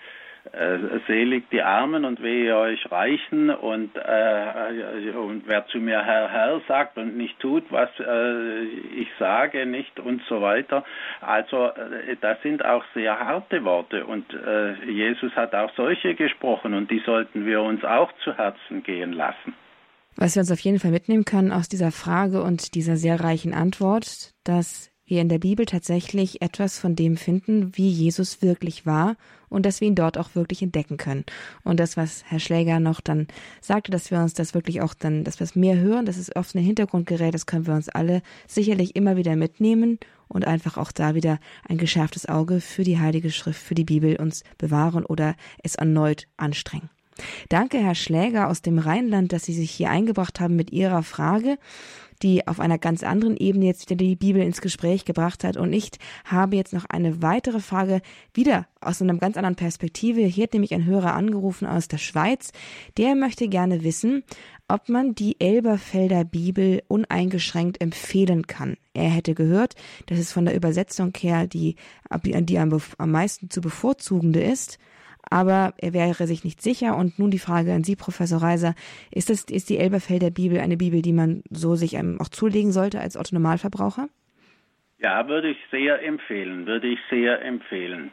selig die Armen und wehe euch Reichen und, äh, und wer zu mir Herr, Herr sagt und nicht tut, was äh, ich sage, nicht und so weiter. Also äh, das sind auch sehr harte Worte und äh, Jesus hat auch solche gesprochen und die sollten wir uns auch zu Herzen gehen lassen. Was wir uns auf jeden Fall mitnehmen können aus dieser Frage und dieser sehr reichen Antwort, dass wir in der Bibel tatsächlich etwas von dem finden, wie Jesus wirklich war und dass wir ihn dort auch wirklich entdecken können. Und das, was Herr Schläger noch dann sagte, dass wir uns das wirklich auch dann, dass wir es mehr hören, das ist oft ein Hintergrundgerät, das können wir uns alle sicherlich immer wieder mitnehmen und einfach auch da wieder ein geschärftes Auge für die Heilige Schrift, für die Bibel uns bewahren oder es erneut anstrengen. Danke, Herr Schläger aus dem Rheinland, dass Sie sich hier eingebracht haben mit Ihrer Frage die auf einer ganz anderen Ebene jetzt wieder die Bibel ins Gespräch gebracht hat. Und ich habe jetzt noch eine weitere Frage, wieder aus einer ganz anderen Perspektive. Hier hat nämlich ein Hörer angerufen aus der Schweiz. Der möchte gerne wissen, ob man die Elberfelder Bibel uneingeschränkt empfehlen kann. Er hätte gehört, dass es von der Übersetzung her die, die am, am meisten zu bevorzugende ist aber er wäre sich nicht sicher. Und nun die Frage an Sie, Professor Reiser, ist, das, ist die Elberfelder Bibel eine Bibel, die man so sich einem auch zulegen sollte als Otto Normalverbraucher? Ja, würde ich sehr empfehlen, würde ich sehr empfehlen.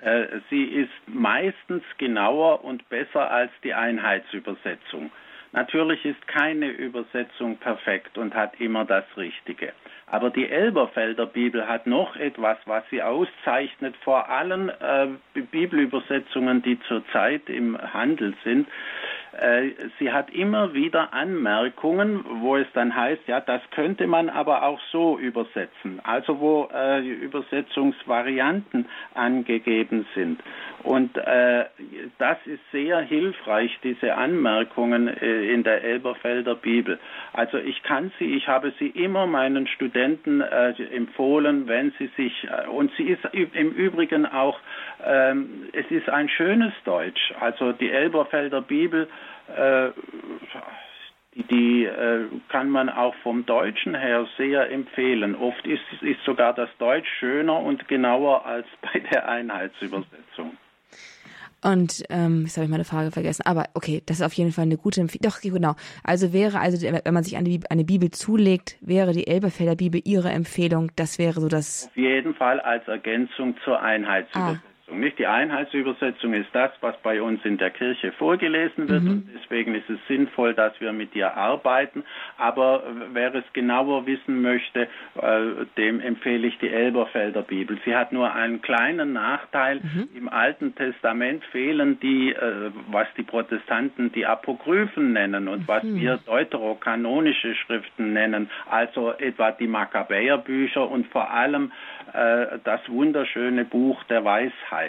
Äh, sie ist meistens genauer und besser als die Einheitsübersetzung. Natürlich ist keine Übersetzung perfekt und hat immer das Richtige. Aber die Elberfelder Bibel hat noch etwas, was sie auszeichnet vor allen äh, Bibelübersetzungen, die zurzeit im Handel sind. Äh, sie hat immer wieder Anmerkungen, wo es dann heißt, ja, das könnte man aber auch so übersetzen. Also wo äh, Übersetzungsvarianten angegeben sind. Und äh, das ist sehr hilfreich, diese Anmerkungen äh, in der Elberfelder Bibel. Also ich kann sie, ich habe sie immer meinen Studenten äh, empfohlen, wenn sie sich, äh, und sie ist im Übrigen auch, ähm, es ist ein schönes Deutsch. Also die Elberfelder Bibel, die, die äh, kann man auch vom Deutschen her sehr empfehlen. Oft ist, ist sogar das Deutsch schöner und genauer als bei der Einheitsübersetzung. Und ähm, jetzt habe ich meine Frage vergessen. Aber okay, das ist auf jeden Fall eine gute Empfehlung. Doch, genau. Also wäre, also wenn man sich eine, eine Bibel zulegt, wäre die Elberfelder Bibel Ihre Empfehlung. Das wäre so das. Auf jeden Fall als Ergänzung zur Einheitsübersetzung. Ah. Nicht die Einheitsübersetzung ist das, was bei uns in der Kirche vorgelesen wird. Mhm. Und deswegen ist es sinnvoll, dass wir mit ihr arbeiten. Aber wer es genauer wissen möchte, äh, dem empfehle ich die Elberfelder Bibel. Sie hat nur einen kleinen Nachteil. Mhm. Im Alten Testament fehlen die, äh, was die Protestanten die Apokryphen nennen und mhm. was wir deuterokanonische Schriften nennen. Also etwa die Makkabäerbücher und vor allem äh, das wunderschöne Buch der Weisheit.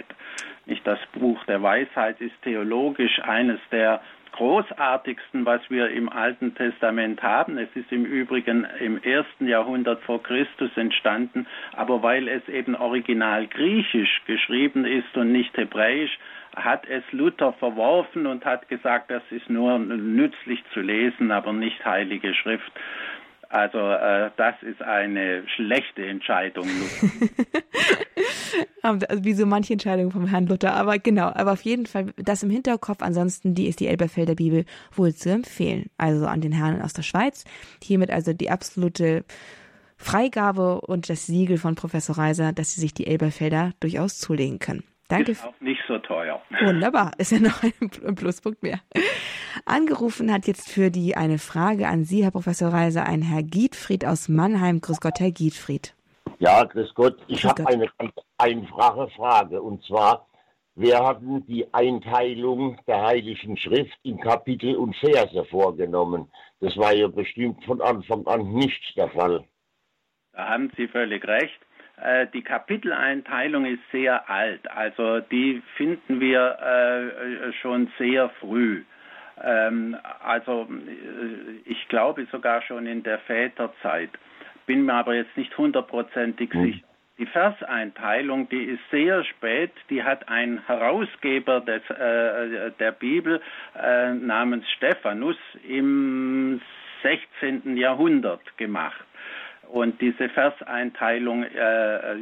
Nicht das Buch der Weisheit ist theologisch eines der großartigsten, was wir im Alten Testament haben. Es ist im Übrigen im ersten Jahrhundert vor Christus entstanden, aber weil es eben original griechisch geschrieben ist und nicht hebräisch, hat es Luther verworfen und hat gesagt, das ist nur nützlich zu lesen, aber nicht heilige Schrift. Also äh, das ist eine schlechte Entscheidung. also wie so manche Entscheidungen vom Herrn Luther. Aber genau, aber auf jeden Fall das im Hinterkopf. Ansonsten die ist die Elberfelder Bibel wohl zu empfehlen. Also an den Herrn aus der Schweiz. Hiermit also die absolute Freigabe und das Siegel von Professor Reiser, dass Sie sich die Elberfelder durchaus zulegen können. Danke. Ist auch nicht so teuer. Wunderbar, ist ja noch ein Pluspunkt mehr. Angerufen hat jetzt für die eine Frage an Sie, Herr Professor Reiser, ein Herr Giedfried aus Mannheim. Grüß Gott, Herr Giedfried. Ja, grüß Gott. Ich habe eine ganz einfache Frage und zwar, wer hat die Einteilung der Heiligen Schrift in Kapitel und Verse vorgenommen? Das war ja bestimmt von Anfang an nicht der Fall. Da haben Sie völlig recht. Äh, die Kapiteleinteilung ist sehr alt, also die finden wir äh, schon sehr früh. Ähm, also äh, ich glaube sogar schon in der Väterzeit. Bin mir aber jetzt nicht hundertprozentig Hm. sicher. Die Verseinteilung, die ist sehr spät. Die hat ein Herausgeber des, äh, der Bibel äh, namens Stephanus im 16. Jahrhundert gemacht. Und diese Verseinteilung äh,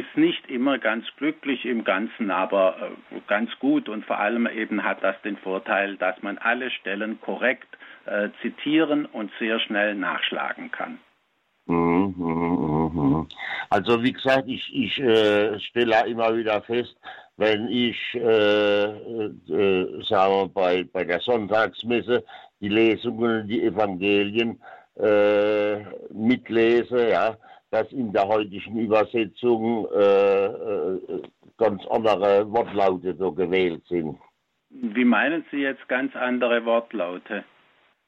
ist nicht immer ganz glücklich im Ganzen, aber äh, ganz gut. Und vor allem eben hat das den Vorteil, dass man alle Stellen korrekt äh, zitieren und sehr schnell nachschlagen kann. Mhm, mhm, mhm. Also wie gesagt, ich, ich äh, stelle immer wieder fest, wenn ich, äh, äh, sagen wir, bei, bei der Sonntagsmesse die Lesungen, die Evangelien äh, mitlese, ja, dass in der heutigen Übersetzung äh, äh, ganz andere Wortlaute so gewählt sind. Wie meinen Sie jetzt ganz andere Wortlaute?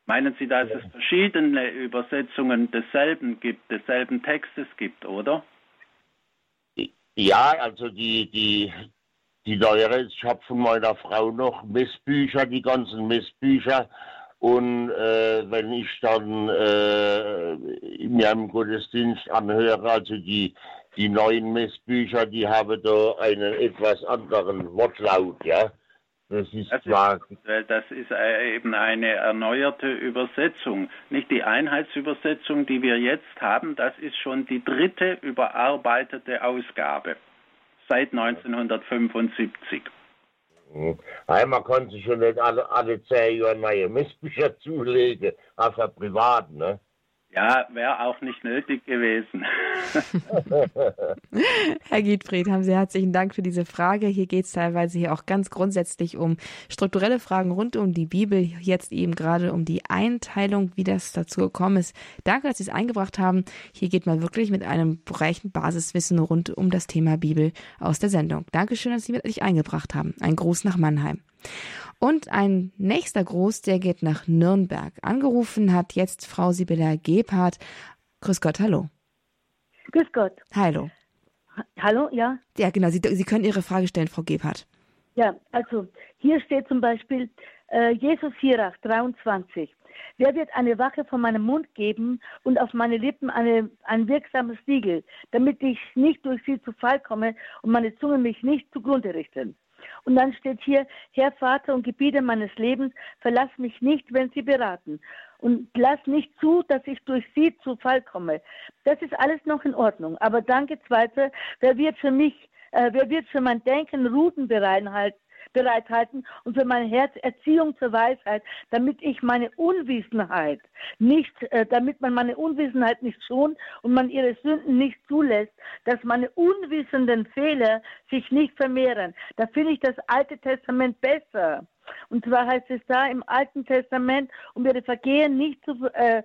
Meinen Sie, dass es verschiedene Übersetzungen desselben gibt, desselben Textes gibt, oder? Ja, also die, die, die neuere, ich habe von meiner Frau noch Messbücher, die ganzen Messbücher. Und äh, wenn ich dann äh, mir im Gottesdienst anhöre, also die, die neuen Messbücher, die haben da einen etwas anderen Wortlaut, ja. Das ist Das ist, äh, das ist äh, eben eine erneuerte Übersetzung. Nicht die Einheitsübersetzung, die wir jetzt haben, das ist schon die dritte überarbeitete Ausgabe seit 1975. Hm. Nein, man kann sich schon nicht alle, alle zehn Jahre neue Messbücher zulegen, außer privat, ne? Ja, wäre auch nicht nötig gewesen. Herr Giedfried, haben Sie herzlichen Dank für diese Frage. Hier geht es teilweise hier auch ganz grundsätzlich um strukturelle Fragen rund um die Bibel, jetzt eben gerade um die Einteilung, wie das dazu gekommen ist. Danke, dass Sie es eingebracht haben. Hier geht man wirklich mit einem breiten Basiswissen rund um das Thema Bibel aus der Sendung. Dankeschön, dass Sie mit sich eingebracht haben. Ein Gruß nach Mannheim. Und ein nächster Gruß, der geht nach Nürnberg. Angerufen hat jetzt Frau Sibylla Gebhardt. Grüß Gott, hallo. Grüß Gott. Hallo. Hallo, ja? Ja, genau. Sie, Sie können Ihre Frage stellen, Frau Gebhardt. Ja, also hier steht zum Beispiel äh, Jesus Sirach 23. Wer wird eine Wache vor meinem Mund geben und auf meine Lippen eine, ein wirksames Siegel, damit ich nicht durch sie zu Fall komme und meine Zunge mich nicht zugrunde richten? Und dann steht hier, Herr Vater und Gebieter meines Lebens, verlass mich nicht, wenn sie beraten. Und lass nicht zu, dass ich durch sie zu Fall komme. Das ist alles noch in Ordnung. Aber dann geht's weiter. Wer wird für mich, äh, wer wird für mein Denken Routen bereithalten? Bereithalten und für mein Herz Erziehung zur Weisheit, damit ich meine Unwissenheit nicht, äh, damit man meine Unwissenheit nicht schont und man ihre Sünden nicht zulässt, dass meine unwissenden Fehler sich nicht vermehren. Da finde ich das Alte Testament besser. Und zwar heißt es da im Alten Testament, um ihre Vergehen nicht zu, äh,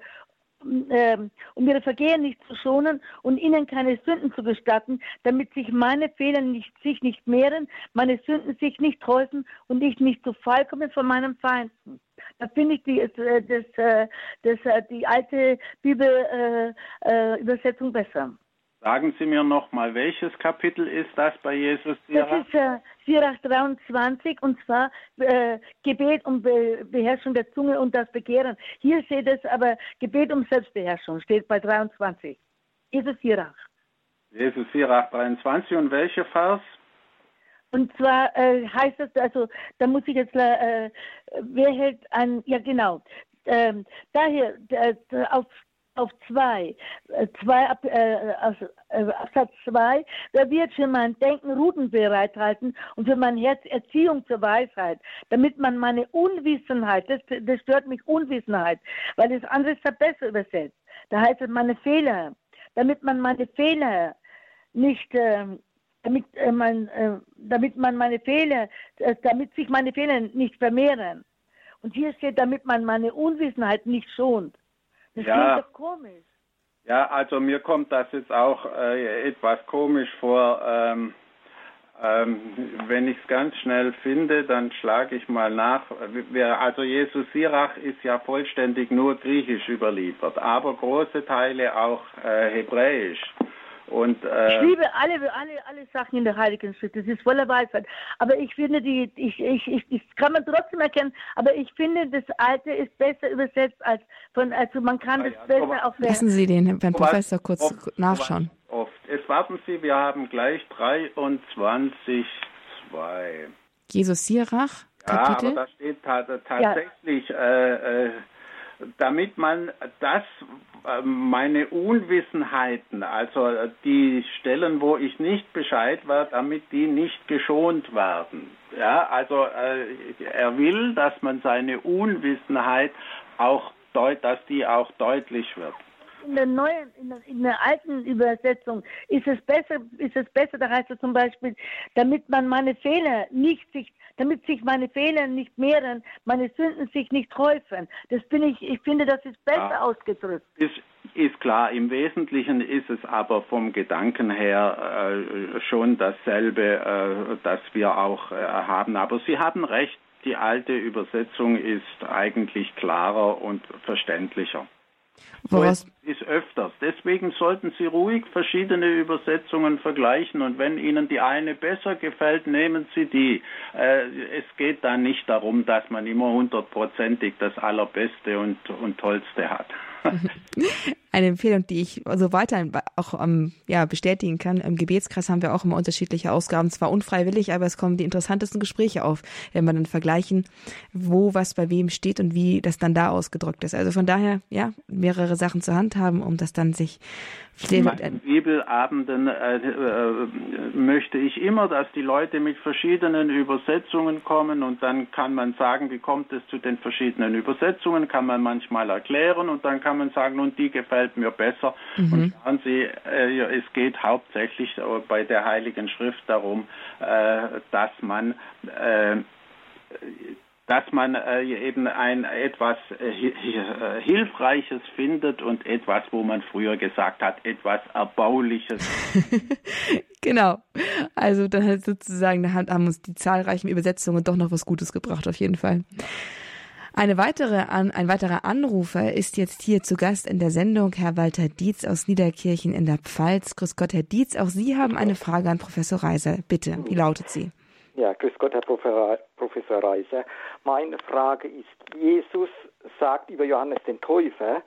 ähm, um ihre Vergehen nicht zu schonen und ihnen keine Sünden zu gestatten, damit sich meine Fehler nicht, sich nicht mehren, meine Sünden sich nicht häufen und ich nicht zu Fall komme von meinen Feinden. Da finde ich die, äh, das, äh, das, äh, die alte Bibelübersetzung besser. Sagen Sie mir nochmal, welches Kapitel ist das bei Jesus Das Sirach? ist äh, Sirach 23 und zwar äh, Gebet um Be Beherrschung der Zunge und das Begehren. Hier steht es aber Gebet um Selbstbeherrschung, steht bei 23. Jesus Sirach. Jesus Sirach 23 und welcher Vers? Und zwar äh, heißt es, also da muss ich jetzt, äh, wer hält an, ja genau, ähm, daher äh, auf auf zwei, äh, zwei Ab- äh, aus- äh, Absatz 2, wer wird für mein Denken Ruten bereithalten und für mein Herz Erziehung zur Weisheit, damit man meine Unwissenheit, das, das stört mich Unwissenheit, weil das andere ist da besser übersetzt. Da heißt es meine Fehler, damit man meine Fehler nicht, ähm, damit, äh, man, äh, damit man meine Fehler, äh, damit sich meine Fehler nicht vermehren. Und hier steht, damit man meine Unwissenheit nicht schont. Das Ja. klingt doch komisch. Ja, also mir kommt das jetzt auch äh, etwas komisch vor. Ähm, ähm, wenn ich es ganz schnell finde, dann schlage ich mal nach. Also Jesus Sirach ist ja vollständig nur griechisch überliefert, aber große Teile auch äh, hebräisch. Und, äh, ich liebe alle, alle, alle Sachen in der Heiligen Schrift. Das ist voller Weisheit. Aber ich finde, die, ich, ich, ich, das kann man trotzdem erkennen. Aber ich finde, das Alte ist besser übersetzt als von, also man kann das ja, besser auch. Lassen Sie den Herrn Professor kurz oft, nachschauen. Oft. Es warten Sie, wir haben gleich 23, 2. Jesus Sirach. Ja, Kapitel? aber da steht tatsächlich, ja. äh, äh, damit man das, äh, meine Unwissenheiten, also die Stellen, wo ich nicht Bescheid war, damit die nicht geschont werden. Ja, also äh, er will, dass man seine Unwissenheit auch dass die auch deutlich wird in der neuen, in der, in der, alten Übersetzung ist es besser, ist es besser, da heißt es zum Beispiel, damit man meine Fehler nicht sich, damit sich meine Fehler nicht mehren, meine Sünden sich nicht häufen. Das bin ich, ich finde, das ist besser ja, ausgedrückt. Ist, ist klar, im Wesentlichen ist es aber vom Gedanken her äh, schon dasselbe, äh, das wir auch äh, haben. Aber Sie haben recht, die alte Übersetzung ist eigentlich klarer und verständlicher. Woraus so ist öfters. Deswegen sollten Sie ruhig verschiedene Übersetzungen vergleichen und wenn Ihnen die eine besser gefällt, nehmen Sie die. Äh, es geht da nicht darum, dass man immer hundertprozentig das Allerbeste und, und Tollste hat. Eine Empfehlung, die ich so weiter auch ähm, ja, bestätigen kann. Im Gebetskreis haben wir auch immer unterschiedliche Ausgaben, zwar unfreiwillig, aber es kommen die interessantesten Gespräche auf, wenn wir dann vergleichen, wo was bei wem steht und wie das dann da ausgedrückt ist. Also von daher, ja, mehrere Sachen zur Hand haben, um das dann sich in meinen Bibelabenden äh, äh, möchte ich immer, dass die Leute mit verschiedenen Übersetzungen kommen und dann kann man sagen, wie kommt es zu den verschiedenen Übersetzungen, kann man manchmal erklären und dann kann man sagen, und die gefällt mir besser. Mhm. Und schauen Sie, äh, es geht hauptsächlich bei der Heiligen Schrift darum, äh, dass man äh, dass man äh, eben ein etwas äh, äh, Hilfreiches findet und etwas, wo man früher gesagt hat, etwas Erbauliches. genau. Also dann hat sozusagen haben uns die zahlreichen Übersetzungen doch noch was Gutes gebracht, auf jeden Fall. Eine weitere, ein weiterer Anrufer ist jetzt hier zu Gast in der Sendung, Herr Walter Dietz aus Niederkirchen in der Pfalz. Grüß Gott, Herr Dietz. Auch Sie haben eine Frage an Professor Reiser. Bitte, wie lautet sie? Ja, grüß Gott, Herr Professor Reiser. Meine Frage ist, Jesus sagt über Johannes den Täufer,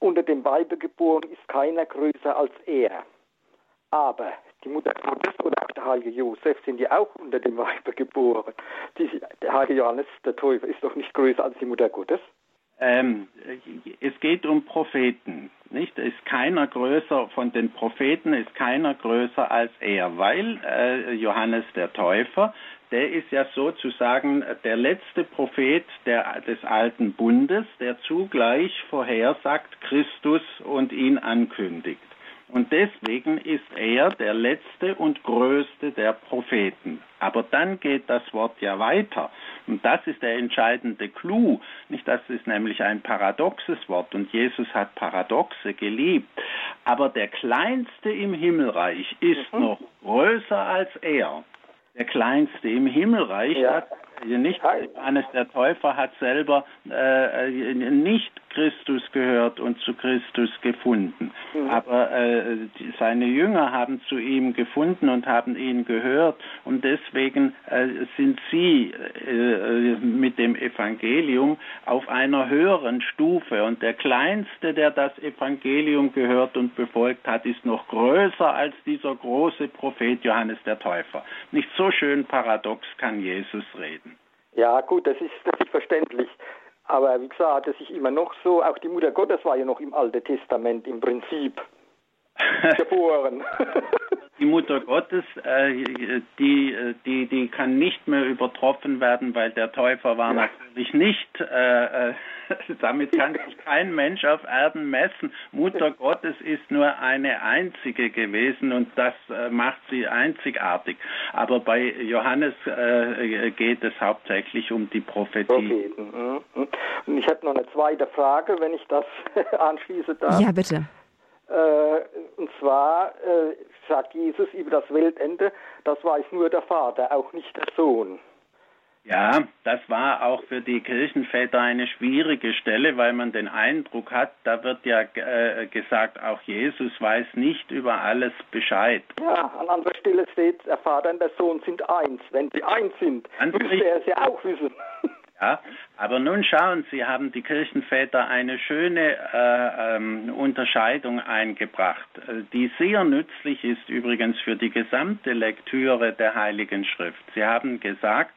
unter dem Weibe geboren ist keiner größer als er. Aber die Mutter Gottes oder auch der heilige Josef sind ja auch unter dem Weibe geboren. Die, der heilige Johannes der Täufer ist doch nicht größer als die Mutter Gottes. Ähm, es geht um Propheten, nicht? Ist keiner größer von den Propheten ist keiner größer als er, weil äh, Johannes der Täufer, der ist ja sozusagen der letzte Prophet der, des alten Bundes, der zugleich vorhersagt Christus und ihn ankündigt. Und deswegen ist er der letzte und größte der Propheten. Aber dann geht das Wort ja weiter. Und das ist der entscheidende Clou. Nicht, das ist nämlich ein paradoxes Wort und Jesus hat Paradoxe geliebt. Aber der Kleinste im Himmelreich ist mhm. noch größer als er. Der Kleinste im Himmelreich, ja. hat, nicht Johannes der Täufer hat selber äh, nicht Christus gehört und zu Christus gefunden. Mhm. Aber äh, die, seine Jünger haben zu ihm gefunden und haben ihn gehört und deswegen äh, sind sie äh, mit dem Evangelium auf einer höheren Stufe und der Kleinste, der das Evangelium gehört und befolgt hat, ist noch größer als dieser große Prophet Johannes der Täufer. Nicht so schön paradox kann Jesus reden. Ja, gut, das ist, das ist verständlich. Aber wie gesagt, das ist immer noch so, auch die Mutter Gottes war ja noch im Alten Testament im Prinzip geboren. Die Mutter Gottes, äh, die, die, die kann nicht mehr übertroffen werden, weil der Täufer war ja. natürlich nicht, äh, äh damit kann sich kein Mensch auf Erden messen. Mutter Gottes ist nur eine einzige gewesen und das äh, macht sie einzigartig. Aber bei Johannes äh, geht es hauptsächlich um die Prophetie. Propheten. Mhm. Und ich habe noch eine zweite Frage, wenn ich das anschließe darf. Ja, bitte. Und zwar äh, sagt Jesus über das Weltende, das weiß nur der Vater, auch nicht der Sohn. Ja, das war auch für die Kirchenväter eine schwierige Stelle, weil man den Eindruck hat, da wird ja äh, gesagt, auch Jesus weiß nicht über alles Bescheid. Ja, an anderer Stelle steht, der Vater und der Sohn sind eins. Wenn sie eins sind, müsste er es ja auch wissen. Ja, aber nun schauen Sie, haben die Kirchenväter eine schöne äh, ähm, Unterscheidung eingebracht, äh, die sehr nützlich ist übrigens für die gesamte Lektüre der Heiligen Schrift. Sie haben gesagt,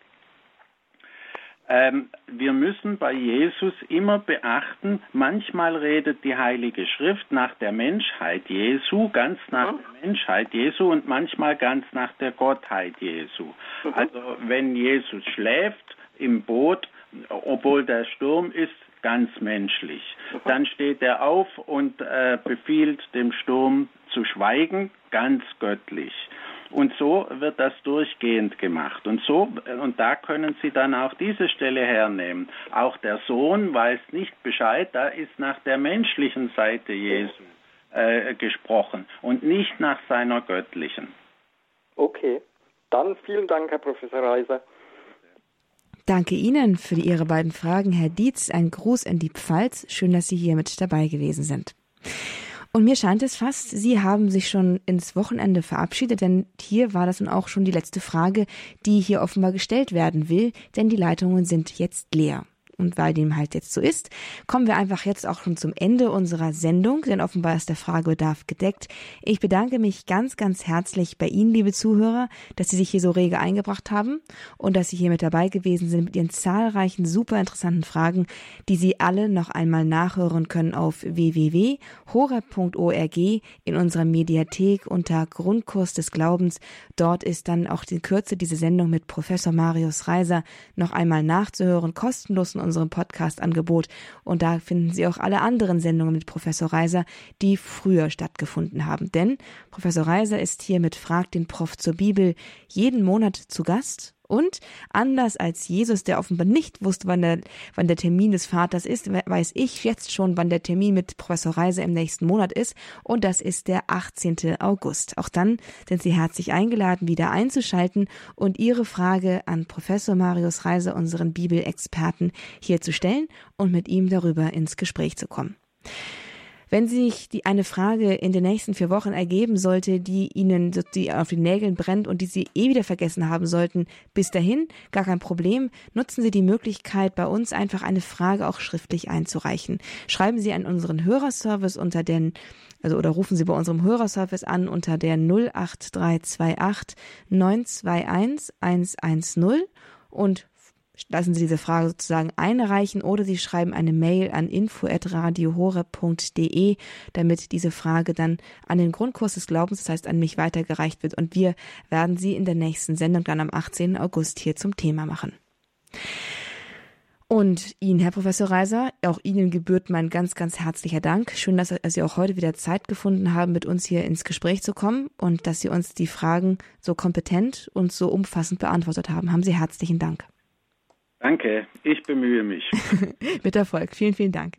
ähm, wir müssen bei Jesus immer beachten, manchmal redet die Heilige Schrift nach der Menschheit Jesu, ganz nach mhm. der Menschheit Jesu und manchmal ganz nach der Gottheit Jesu. Mhm. Also wenn Jesus schläft, im Boot, obwohl der Sturm ist, ganz menschlich. Dann steht er auf und äh, befiehlt dem Sturm zu schweigen, ganz göttlich. Und so wird das durchgehend gemacht. Und so, und da können Sie dann auch diese Stelle hernehmen. Auch der Sohn weiß nicht Bescheid, da ist nach der menschlichen Seite Jesu äh, gesprochen und nicht nach seiner göttlichen. Okay, dann vielen Dank, Herr Professor Reiser. Danke Ihnen für Ihre beiden Fragen, Herr Dietz. Ein Gruß in die Pfalz. Schön, dass Sie hier mit dabei gewesen sind. Und mir scheint es fast, Sie haben sich schon ins Wochenende verabschiedet, denn hier war das nun auch schon die letzte Frage, die hier offenbar gestellt werden will, denn die Leitungen sind jetzt leer. Und weil dem halt jetzt so ist, kommen wir einfach jetzt auch schon zum Ende unserer Sendung, denn offenbar ist der Fragebedarf gedeckt. Ich bedanke mich ganz, ganz herzlich bei Ihnen, liebe Zuhörer, dass Sie sich hier so rege eingebracht haben und dass Sie hier mit dabei gewesen sind mit Ihren zahlreichen, super interessanten Fragen, die Sie alle noch einmal nachhören können auf www.horeb.org in unserer Mediathek unter Grundkurs des Glaubens. Dort ist dann auch in Kürze diese Sendung mit Professor Marius Reiser noch einmal nachzuhören, kostenlos in unserem Podcast-Angebot. Und da finden Sie auch alle anderen Sendungen mit Professor Reiser, die früher stattgefunden haben. Denn Professor Reiser ist hier mit Frag den Prof zur Bibel jeden Monat zu Gast und anders als Jesus, der offenbar nicht wusste, wann der, wann der Termin des Vaters ist, weiß ich jetzt schon, wann der Termin mit Professor Reiser im nächsten Monat ist. Und das ist der 18. August. Auch dann sind Sie herzlich eingeladen, wieder einzuschalten und Ihre Frage an Professor Marius Reiser, unseren Bibelexperten, hier zu stellen und mit ihm darüber ins Gespräch zu kommen. Wenn sich die, eine Frage in den nächsten vier Wochen ergeben sollte, die Ihnen die auf den Nägeln brennt und die Sie eh wieder vergessen haben sollten, bis dahin gar kein Problem. Nutzen Sie die Möglichkeit, bei uns einfach eine Frage auch schriftlich einzureichen. Schreiben Sie an unseren Hörerservice unter den also oder rufen Sie bei unserem Hörerservice an unter der 08328 921 110 und lassen Sie diese Frage sozusagen einreichen oder Sie schreiben eine Mail an info@radiohore.de, damit diese Frage dann an den Grundkurs des Glaubens, das heißt an mich weitergereicht wird und wir werden sie in der nächsten Sendung dann am 18. August hier zum Thema machen. Und Ihnen, Herr Professor Reiser, auch Ihnen gebührt mein ganz, ganz herzlicher Dank. Schön, dass Sie auch heute wieder Zeit gefunden haben, mit uns hier ins Gespräch zu kommen und dass Sie uns die Fragen so kompetent und so umfassend beantwortet haben. Haben Sie herzlichen Dank. Danke, ich bemühe mich. Mit Erfolg. Vielen, vielen Dank.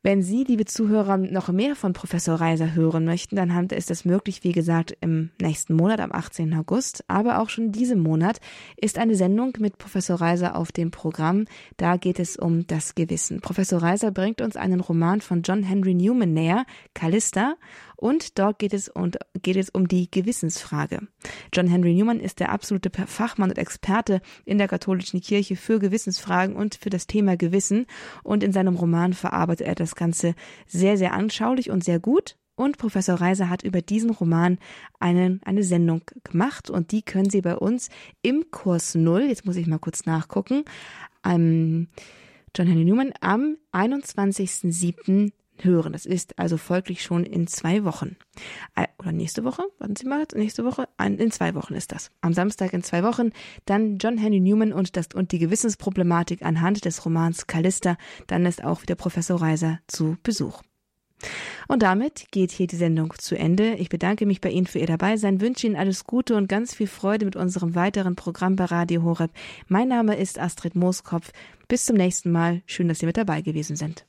Wenn Sie, liebe Zuhörer, noch mehr von Professor Reiser hören möchten, dann ist es möglich, wie gesagt, im nächsten Monat, am 18. August. Aber auch schon diesen Monat ist eine Sendung mit Professor Reiser auf dem Programm. Da geht es um das Gewissen. Professor Reiser bringt uns einen Roman von John Henry Newman näher, Callista. Und dort geht es, und geht es um die Gewissensfrage. John Henry Newman ist der absolute Fachmann und Experte in der katholischen Kirche für Gewissensfragen und für das Thema Gewissen. Und in seinem Roman verarbeitet er das Ganze sehr, sehr anschaulich und sehr gut. Und Professor Reiser hat über diesen Roman eine, eine Sendung gemacht und die können Sie bei uns im Kurs Null, jetzt muss ich mal kurz nachgucken, am John Henry Newman am 21.07 hören. Das ist also folglich schon in zwei Wochen. Äh, oder nächste Woche? Warten Sie mal, nächste Woche? In zwei Wochen ist das. Am Samstag in zwei Wochen. Dann John Henry Newman und, das, und die Gewissensproblematik anhand des Romans Callista. Dann ist auch wieder Professor Reiser zu Besuch. Und damit geht hier die Sendung zu Ende. Ich bedanke mich bei Ihnen für Ihr Dabeisein, wünsche Ihnen alles Gute und ganz viel Freude mit unserem weiteren Programm bei Radio Horeb. Mein Name ist Astrid Mooskopf. Bis zum nächsten Mal. Schön, dass Sie mit dabei gewesen sind.